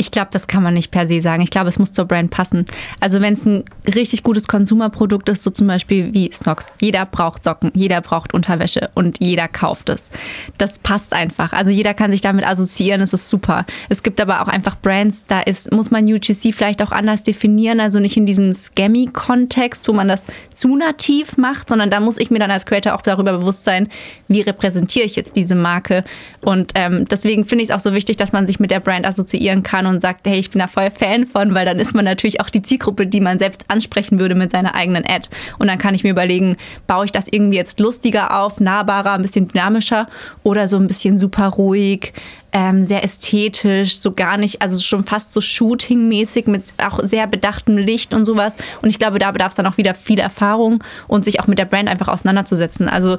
D: Ich glaube, das kann man nicht per se sagen. Ich glaube, es muss zur Brand passen. Also wenn es ein richtig gutes Konsumerprodukt ist, so zum Beispiel wie Snox. Jeder braucht Socken, jeder braucht Unterwäsche und jeder kauft es. Das passt einfach. Also jeder kann sich damit assoziieren, es ist super. Es gibt aber auch einfach Brands, da ist, muss man UGC vielleicht auch anders definieren. Also nicht in diesem Scammy-Kontext, wo man das zu nativ macht, sondern da muss ich mir dann als Creator auch darüber bewusst sein, wie repräsentiere ich jetzt diese Marke. Und ähm, deswegen finde ich es auch so wichtig, dass man sich mit der Brand assoziieren kann und sagt, hey, ich bin da voll Fan von, weil dann ist man natürlich auch die Zielgruppe, die man selbst ansprechen würde mit seiner eigenen Ad. Und dann kann ich mir überlegen, baue ich das irgendwie jetzt lustiger auf, nahbarer, ein bisschen dynamischer oder so ein bisschen super ruhig, ähm, sehr ästhetisch, so gar nicht, also schon fast so Shooting-mäßig mit auch sehr bedachtem Licht und sowas. Und ich glaube, da bedarf es dann auch wieder viel Erfahrung und sich auch mit der Brand einfach auseinanderzusetzen. Also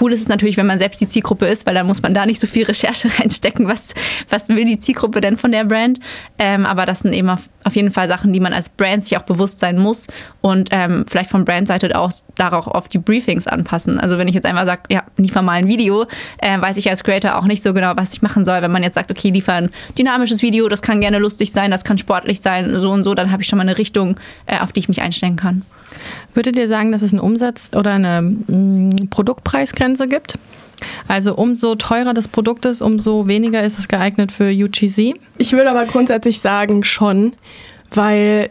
D: cool ist es natürlich, wenn man selbst die Zielgruppe ist, weil dann muss man da nicht so viel Recherche reinstecken, was, was will die Zielgruppe denn von der Brand. Ähm, aber das sind eben auf, jeden Fall Sachen, die man als Brand sich auch bewusst sein muss und ähm, vielleicht von Brandseite auch darauf auf die Briefings anpassen. Also wenn ich jetzt einmal sage, ja, liefer mal ein Video, äh, weiß ich als Creator auch nicht so genau, was ich machen soll. Wenn man jetzt sagt, okay, liefer ein dynamisches Video, das kann gerne lustig sein, das kann sportlich sein, so und so, dann habe ich schon mal eine Richtung, äh, auf die ich mich einstellen kann.
C: Würdet ihr sagen, dass es einen Umsatz oder eine mm, Produktpreisgrenze gibt? Also umso teurer das Produkt ist, umso weniger ist es geeignet für UGC?
A: Ich würde aber grundsätzlich sagen schon, weil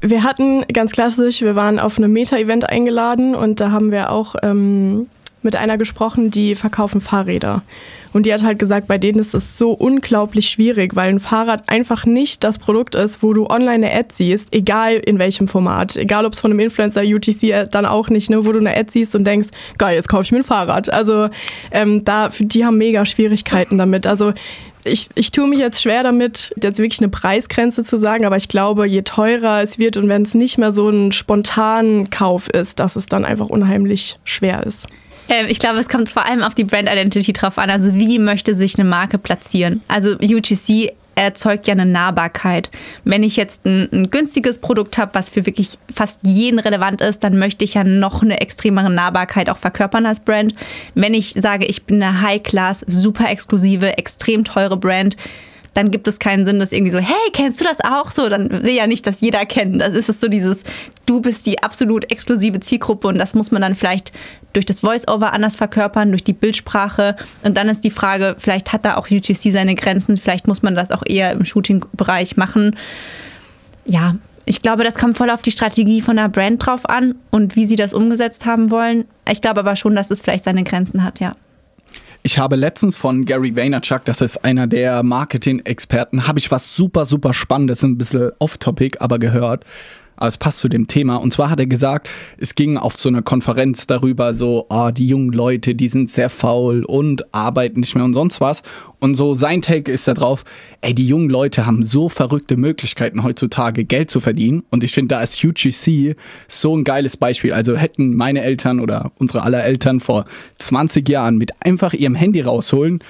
A: wir hatten ganz klassisch, wir waren auf einem Meta-Event eingeladen und da haben wir auch ähm, mit einer gesprochen, die verkaufen Fahrräder. Und die hat halt gesagt, bei denen ist es so unglaublich schwierig, weil ein Fahrrad einfach nicht das Produkt ist, wo du online eine Ad siehst, egal in welchem Format. Egal ob es von einem Influencer, UTC, äh, dann auch nicht, ne, wo du eine Ad siehst und denkst, geil, jetzt kaufe ich mir ein Fahrrad. Also ähm, da, die haben mega Schwierigkeiten damit. Also ich, ich tue mich jetzt schwer damit, jetzt wirklich eine Preisgrenze zu sagen, aber ich glaube, je teurer es wird und wenn es nicht mehr so ein spontanen Kauf ist, dass es dann einfach unheimlich schwer ist.
D: Ähm, ich glaube, es kommt vor allem auf die Brand Identity drauf an. Also wie möchte sich eine Marke platzieren? Also UGC erzeugt ja eine Nahbarkeit. Wenn ich jetzt ein, ein günstiges Produkt habe, was für wirklich fast jeden relevant ist, dann möchte ich ja noch eine extremere Nahbarkeit auch verkörpern als Brand. Wenn ich sage, ich bin eine High-Class, super exklusive, extrem teure Brand, dann gibt es keinen Sinn, dass irgendwie so, hey, kennst du das auch so? Dann will ja nicht, dass jeder kennt. Das ist es so dieses, du bist die absolut exklusive Zielgruppe und das muss man dann vielleicht durch das Voice-Over anders verkörpern, durch die Bildsprache. Und dann ist die Frage, vielleicht hat da auch UGC seine Grenzen, vielleicht muss man das auch eher im Shooting-Bereich machen. Ja, ich glaube, das kommt voll auf die Strategie von der Brand drauf an und wie sie das umgesetzt haben wollen. Ich glaube aber schon, dass es vielleicht seine Grenzen hat, ja.
B: Ich habe letztens von Gary Vaynerchuk, das ist einer der Marketing-Experten, habe ich was super, super Spannendes, ein bisschen off-topic, aber gehört aber es passt zu dem Thema. Und zwar hat er gesagt, es ging auf so einer Konferenz darüber, so, oh, die jungen Leute, die sind sehr faul und arbeiten nicht mehr und sonst was. Und so sein Take ist da drauf, ey, die jungen Leute haben so verrückte Möglichkeiten heutzutage Geld zu verdienen. Und ich finde, da ist UGC so ein geiles Beispiel. Also hätten meine Eltern oder unsere aller Eltern vor 20 Jahren mit einfach ihrem Handy rausholen,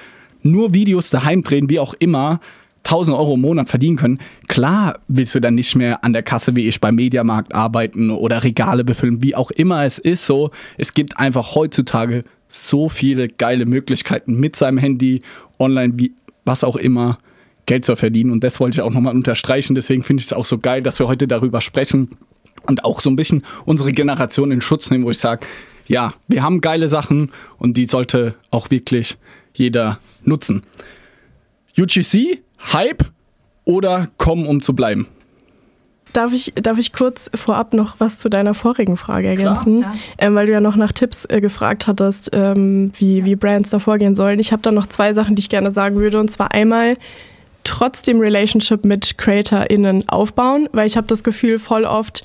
B: nur Videos daheim drehen, wie auch immer, 1000 Euro im Monat verdienen können, klar willst du dann nicht mehr an der Kasse wie ich beim Mediamarkt arbeiten oder Regale befüllen, wie auch immer es ist. So, es gibt einfach heutzutage so viele geile Möglichkeiten mit seinem Handy, online, wie was auch immer, Geld zu verdienen. Und das wollte ich auch nochmal unterstreichen. Deswegen finde ich es auch so geil, dass wir heute darüber sprechen und auch so ein bisschen unsere Generation in Schutz nehmen, wo ich sage, ja, wir haben geile Sachen und die sollte auch wirklich jeder nutzen. UGC Hype oder kommen, um zu bleiben?
A: Darf ich, darf ich kurz vorab noch was zu deiner vorigen Frage ergänzen? Klar, ähm, weil du ja noch nach Tipps äh, gefragt hattest, ähm, wie, wie Brands da vorgehen sollen. Ich habe da noch zwei Sachen, die ich gerne sagen würde. Und zwar einmal trotzdem Relationship mit CreatorInnen aufbauen, weil ich habe das Gefühl, voll oft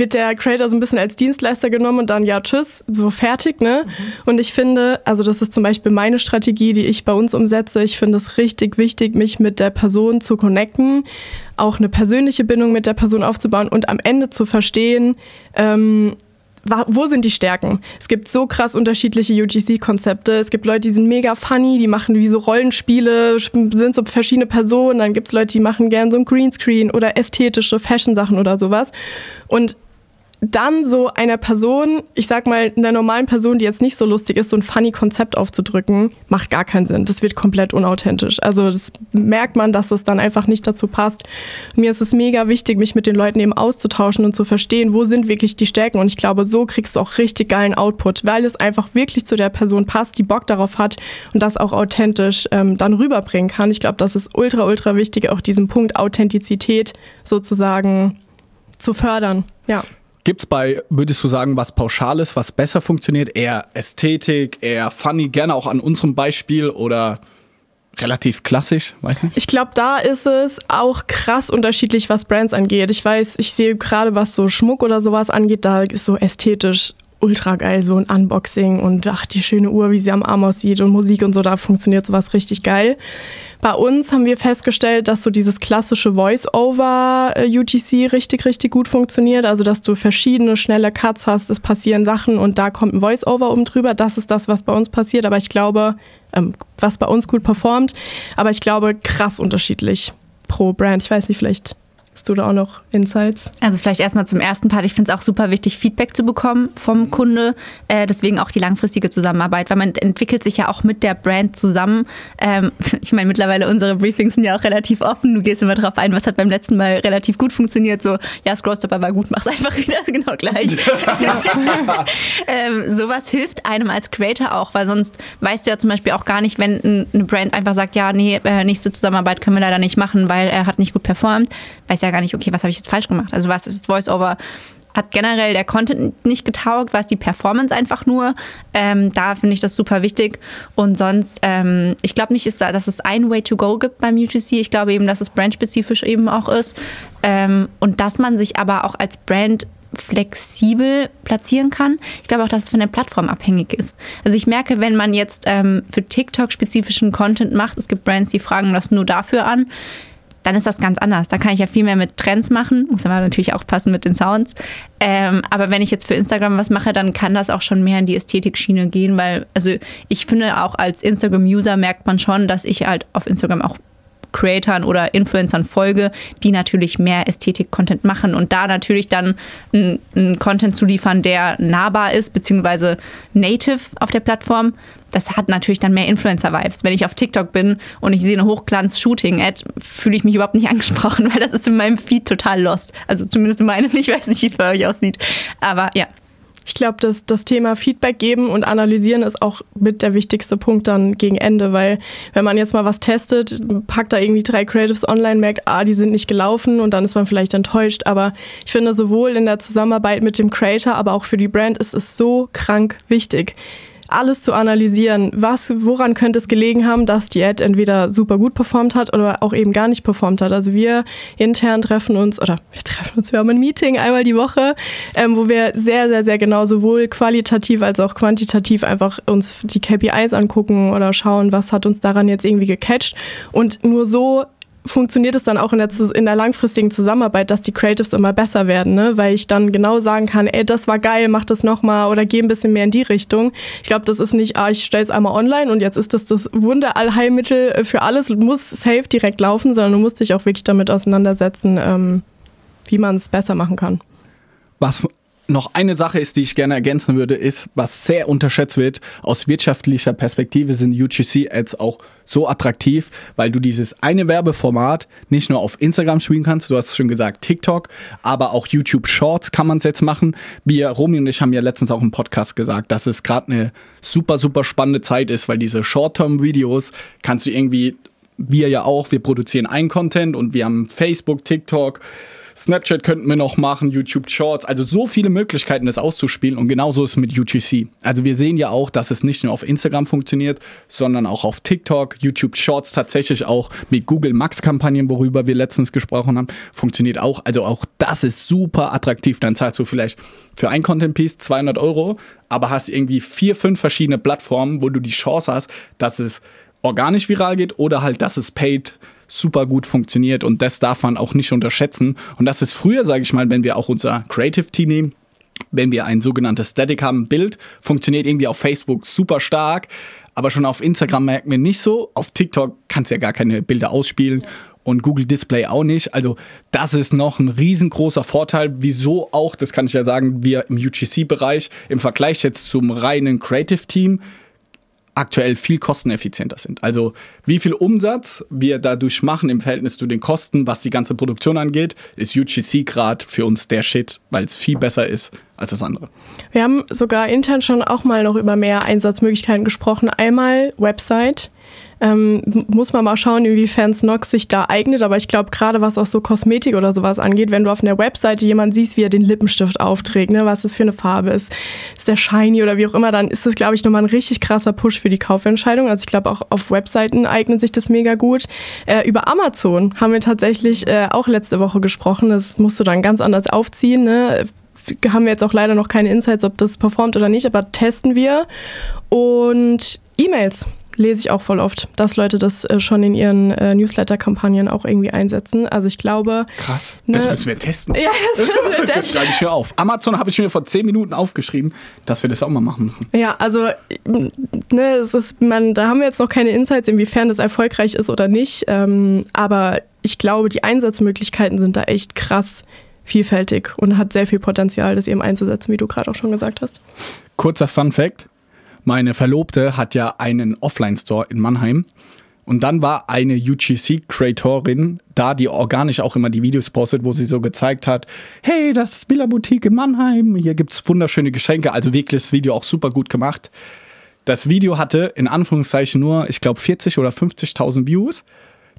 A: wird der Creator so ein bisschen als Dienstleister genommen und dann ja, tschüss, so fertig, ne? Mhm. Und ich finde, also das ist zum Beispiel meine Strategie, die ich bei uns umsetze. Ich finde es richtig wichtig, mich mit der Person zu connecten, auch eine persönliche Bindung mit der Person aufzubauen und am Ende zu verstehen, ähm, wo sind die Stärken? Es gibt so krass unterschiedliche UGC-Konzepte. Es gibt Leute, die sind mega funny, die machen wie so Rollenspiele, sind so verschiedene Personen. Dann gibt es Leute, die machen gern so ein Greenscreen oder ästhetische Fashion-Sachen oder sowas. Und dann so einer Person, ich sag mal, einer normalen Person, die jetzt nicht so lustig ist, so ein funny Konzept aufzudrücken, macht gar keinen Sinn. Das wird komplett unauthentisch. Also das merkt man, dass es dann einfach nicht dazu passt. mir ist es mega wichtig, mich mit den Leuten eben auszutauschen und zu verstehen, wo sind wirklich die Stärken. Und ich glaube, so kriegst du auch richtig geilen Output, weil es einfach wirklich zu der Person passt, die Bock darauf hat und das auch authentisch ähm, dann rüberbringen kann. Ich glaube, das ist ultra, ultra wichtig, auch diesen Punkt Authentizität sozusagen zu fördern. Ja.
B: Gibt es bei, würdest du sagen, was Pauschales, was besser funktioniert? Eher Ästhetik, eher funny, gerne auch an unserem Beispiel oder relativ klassisch, weiß nicht?
A: Ich glaube, da ist es auch krass unterschiedlich, was Brands angeht. Ich weiß, ich sehe gerade, was so Schmuck oder sowas angeht, da ist so ästhetisch ultra geil, so ein Unboxing und ach, die schöne Uhr, wie sie am Arm aussieht und Musik und so, da funktioniert sowas richtig geil. Bei uns haben wir festgestellt, dass so dieses klassische Voice-Over-UGC äh, richtig, richtig gut funktioniert. Also, dass du verschiedene schnelle Cuts hast, es passieren Sachen und da kommt ein Voice-Over oben drüber. Das ist das, was bei uns passiert. Aber ich glaube, ähm, was bei uns gut performt. Aber ich glaube, krass unterschiedlich pro Brand. Ich weiß nicht, vielleicht Hast du da auch noch Insights?
D: Also vielleicht erstmal zum ersten Part. Ich finde es auch super wichtig, Feedback zu bekommen vom Kunde. Äh, deswegen auch die langfristige Zusammenarbeit, weil man entwickelt sich ja auch mit der Brand zusammen. Ähm, ich meine, mittlerweile unsere Briefings sind ja auch relativ offen. Du gehst immer darauf ein, was hat beim letzten Mal relativ gut funktioniert. So, ja, Scrollstopper war gut, mach's einfach wieder genau gleich. ähm, sowas hilft einem als Creator auch, weil sonst weißt du ja zum Beispiel auch gar nicht, wenn eine Brand einfach sagt, ja, nee, äh, nächste Zusammenarbeit können wir leider nicht machen, weil er hat nicht gut performt. Weiß ja gar nicht, okay, was habe ich jetzt falsch gemacht? Also was ist das Voice-Over? Hat generell der Content nicht getaugt, war es die Performance einfach nur. Ähm, da finde ich das super wichtig. Und sonst, ähm, ich glaube nicht, ist da, dass es ein Way to Go gibt beim UGC. Ich glaube eben, dass es brandspezifisch eben auch ist. Ähm, und dass man sich aber auch als Brand flexibel platzieren kann. Ich glaube auch, dass es von der Plattform abhängig ist. Also ich merke, wenn man jetzt ähm, für TikTok spezifischen Content macht, es gibt Brands, die fragen das nur dafür an dann ist das ganz anders. Da kann ich ja viel mehr mit Trends machen, muss aber natürlich auch passen mit den Sounds. Ähm, aber wenn ich jetzt für Instagram was mache, dann kann das auch schon mehr in die Ästhetik-Schiene gehen, weil, also ich finde auch als Instagram-User merkt man schon, dass ich halt auf Instagram auch Creatoren oder Influencern folge, die natürlich mehr Ästhetik-Content machen und da natürlich dann einen Content zu liefern, der nahbar ist, beziehungsweise native auf der Plattform. Das hat natürlich dann mehr Influencer-Vibes. Wenn ich auf TikTok bin und ich sehe eine Hochglanz-Shooting-Ad, fühle ich mich überhaupt nicht angesprochen, weil das ist in meinem Feed total lost. Also zumindest in meinem, ich weiß nicht, wie es bei euch aussieht. Aber ja,
A: ich glaube, dass das Thema Feedback geben und analysieren ist auch mit der wichtigste Punkt dann gegen Ende, weil wenn man jetzt mal was testet, packt da irgendwie drei Creatives online, merkt, ah, die sind nicht gelaufen und dann ist man vielleicht enttäuscht. Aber ich finde, sowohl in der Zusammenarbeit mit dem Creator, aber auch für die Brand ist es so krank wichtig alles zu analysieren. Was, woran könnte es gelegen haben, dass die Ad entweder super gut performt hat oder auch eben gar nicht performt hat. Also wir intern treffen uns, oder wir treffen uns, wir haben ein Meeting einmal die Woche, ähm, wo wir sehr, sehr, sehr genau sowohl qualitativ als auch quantitativ einfach uns die KPIs angucken oder schauen, was hat uns daran jetzt irgendwie gecatcht. Und nur so funktioniert es dann auch in der, in der langfristigen Zusammenarbeit, dass die Creatives immer besser werden, ne? weil ich dann genau sagen kann, ey, das war geil, mach das nochmal oder geh ein bisschen mehr in die Richtung. Ich glaube, das ist nicht, ah, ich stelle es einmal online und jetzt ist das das Wunderallheilmittel für alles, muss safe direkt laufen, sondern du musst dich auch wirklich damit auseinandersetzen, ähm, wie man es besser machen kann.
B: Was noch eine Sache ist, die ich gerne ergänzen würde, ist, was sehr unterschätzt wird, aus wirtschaftlicher Perspektive sind UGC-Ads auch so attraktiv, weil du dieses eine Werbeformat nicht nur auf Instagram spielen kannst, du hast schon gesagt, TikTok, aber auch YouTube Shorts kann man es jetzt machen. Wir, Romy und ich haben ja letztens auch im Podcast gesagt, dass es gerade eine super, super spannende Zeit ist, weil diese Short-Term-Videos kannst du irgendwie, wir ja auch, wir produzieren ein Content und wir haben Facebook, TikTok, Snapchat könnten wir noch machen, YouTube Shorts, also so viele Möglichkeiten, das auszuspielen und genauso ist es mit UGC. Also wir sehen ja auch, dass es nicht nur auf Instagram funktioniert, sondern auch auf TikTok, YouTube Shorts tatsächlich auch mit Google Max Kampagnen, worüber wir letztens gesprochen haben, funktioniert auch. Also auch das ist super attraktiv. Dann zahlst du vielleicht für ein Content Piece 200 Euro, aber hast irgendwie vier, fünf verschiedene Plattformen, wo du die Chance hast, dass es organisch viral geht oder halt, dass es paid super gut funktioniert und das darf man auch nicht unterschätzen. Und das ist früher, sage ich mal, wenn wir auch unser Creative Team nehmen, wenn wir ein sogenanntes Static haben, Bild, funktioniert irgendwie auf Facebook super stark, aber schon auf Instagram merken wir nicht so. Auf TikTok kannst du ja gar keine Bilder ausspielen. Und Google Display auch nicht. Also, das ist noch ein riesengroßer Vorteil. Wieso auch, das kann ich ja sagen, wir im UGC-Bereich im Vergleich jetzt zum reinen Creative Team aktuell viel kosteneffizienter sind. Also wie viel Umsatz wir dadurch machen im Verhältnis zu den Kosten, was die ganze Produktion angeht, ist UGC gerade für uns der Shit, weil es viel besser ist als das andere.
A: Wir haben sogar intern schon auch mal noch über mehr Einsatzmöglichkeiten gesprochen. Einmal Website. Ähm, muss man mal schauen, inwiefern Snox sich da eignet. Aber ich glaube, gerade was auch so Kosmetik oder sowas angeht, wenn du auf einer Webseite jemand siehst, wie er den Lippenstift aufträgt, ne, was das für eine Farbe ist, ist der shiny oder wie auch immer, dann ist das, glaube ich, nochmal ein richtig krasser Push für die Kaufentscheidung. Also ich glaube, auch auf Webseiten eignet sich das mega gut. Äh, über Amazon haben wir tatsächlich äh, auch letzte Woche gesprochen. Das musst du dann ganz anders aufziehen. Ne? haben wir jetzt auch leider noch keine Insights, ob das performt oder nicht, aber testen wir. Und E-Mails lese ich auch voll oft, dass Leute das äh, schon in ihren äh, Newsletter-Kampagnen auch irgendwie einsetzen. Also ich glaube.
B: Krass. Ne, das müssen wir testen.
A: Ja, das müssen wir testen.
B: das schreibe ich mir auf. Amazon habe ich mir vor zehn Minuten aufgeschrieben, dass wir das auch mal machen müssen.
A: Ja, also ne, es ist, man, da haben wir jetzt noch keine Insights, inwiefern das erfolgreich ist oder nicht. Ähm, aber ich glaube, die Einsatzmöglichkeiten sind da echt krass vielfältig und hat sehr viel Potenzial, das eben einzusetzen, wie du gerade auch schon gesagt hast.
B: Kurzer Fun Fact. Meine Verlobte hat ja einen Offline-Store in Mannheim. Und dann war eine UGC-Creatorin da, die organisch auch immer die Videos postet, wo sie so gezeigt hat, hey, das ist Billa Boutique in Mannheim, hier gibt es wunderschöne Geschenke, also wirklich das Video auch super gut gemacht. Das Video hatte in Anführungszeichen nur, ich glaube, 40 oder 50.000 Views.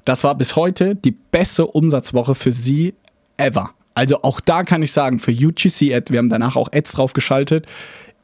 B: Das war bis heute die beste Umsatzwoche für sie ever. Also auch da kann ich sagen, für UGC-Ad, wir haben danach auch Ads draufgeschaltet,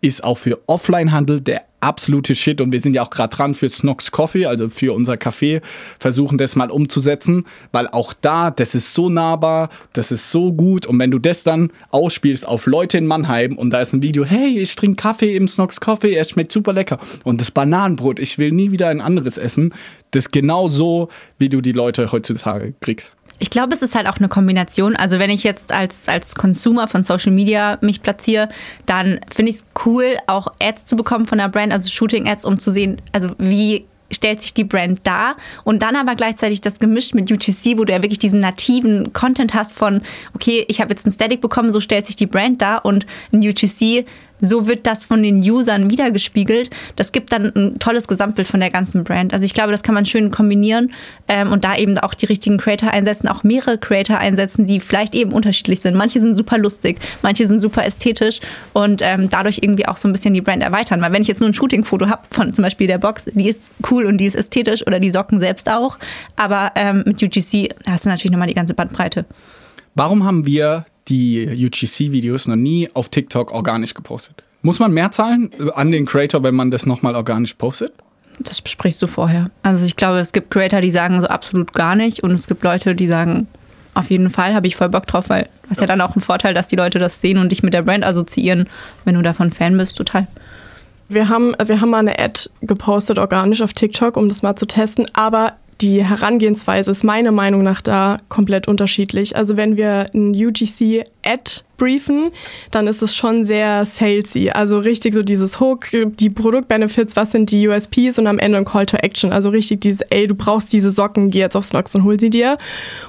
B: ist auch für Offline-Handel der absolute Shit und wir sind ja auch gerade dran für Snox Coffee, also für unser Café, versuchen das mal umzusetzen, weil auch da, das ist so nahbar, das ist so gut und wenn du das dann ausspielst auf Leute in Mannheim und da ist ein Video, hey, ich trinke Kaffee im Snox Coffee, er schmeckt super lecker und das Bananenbrot, ich will nie wieder ein anderes essen, das ist genau so, wie du die Leute heutzutage kriegst.
D: Ich glaube, es ist halt auch eine Kombination. Also wenn ich jetzt als, als Consumer von Social Media mich platziere, dann finde ich es cool, auch Ads zu bekommen von der Brand, also Shooting-Ads, um zu sehen, also wie stellt sich die Brand dar und dann aber gleichzeitig das gemischt mit UGC, wo du ja wirklich diesen nativen Content hast von, okay, ich habe jetzt ein Static bekommen, so stellt sich die Brand dar und ein UGC so wird das von den Usern wiedergespiegelt. Das gibt dann ein tolles Gesamtbild von der ganzen Brand. Also ich glaube, das kann man schön kombinieren ähm, und da eben auch die richtigen Creator einsetzen, auch mehrere Creator einsetzen, die vielleicht eben unterschiedlich sind. Manche sind super lustig, manche sind super ästhetisch und ähm, dadurch irgendwie auch so ein bisschen die Brand erweitern. Weil wenn ich jetzt nur ein Shooting-Foto habe von zum Beispiel der Box, die ist cool und die ist ästhetisch oder die Socken selbst auch, aber ähm, mit UGC hast du natürlich nochmal die ganze Bandbreite.
B: Warum haben wir die UGC-Videos noch nie auf TikTok organisch gepostet. Muss man mehr zahlen an den Creator, wenn man das nochmal organisch postet?
D: Das besprichst du vorher. Also ich glaube, es gibt Creator, die sagen so absolut gar nicht und es gibt Leute, die sagen, auf jeden Fall habe ich voll Bock drauf, weil du hast ja. ja dann auch einen Vorteil, dass die Leute das sehen und dich mit der Brand assoziieren, wenn du davon Fan bist, total.
A: Wir haben, wir haben mal eine Ad gepostet, organisch auf TikTok, um das mal zu testen, aber die Herangehensweise ist meiner Meinung nach da komplett unterschiedlich. Also wenn wir ein UGC-Ad briefen, dann ist es schon sehr salesy. Also richtig so dieses Hook, die Produktbenefits, was sind die USPs und am Ende ein Call to Action. Also richtig dieses, ey, du brauchst diese Socken, geh jetzt auf Snox und hol sie dir.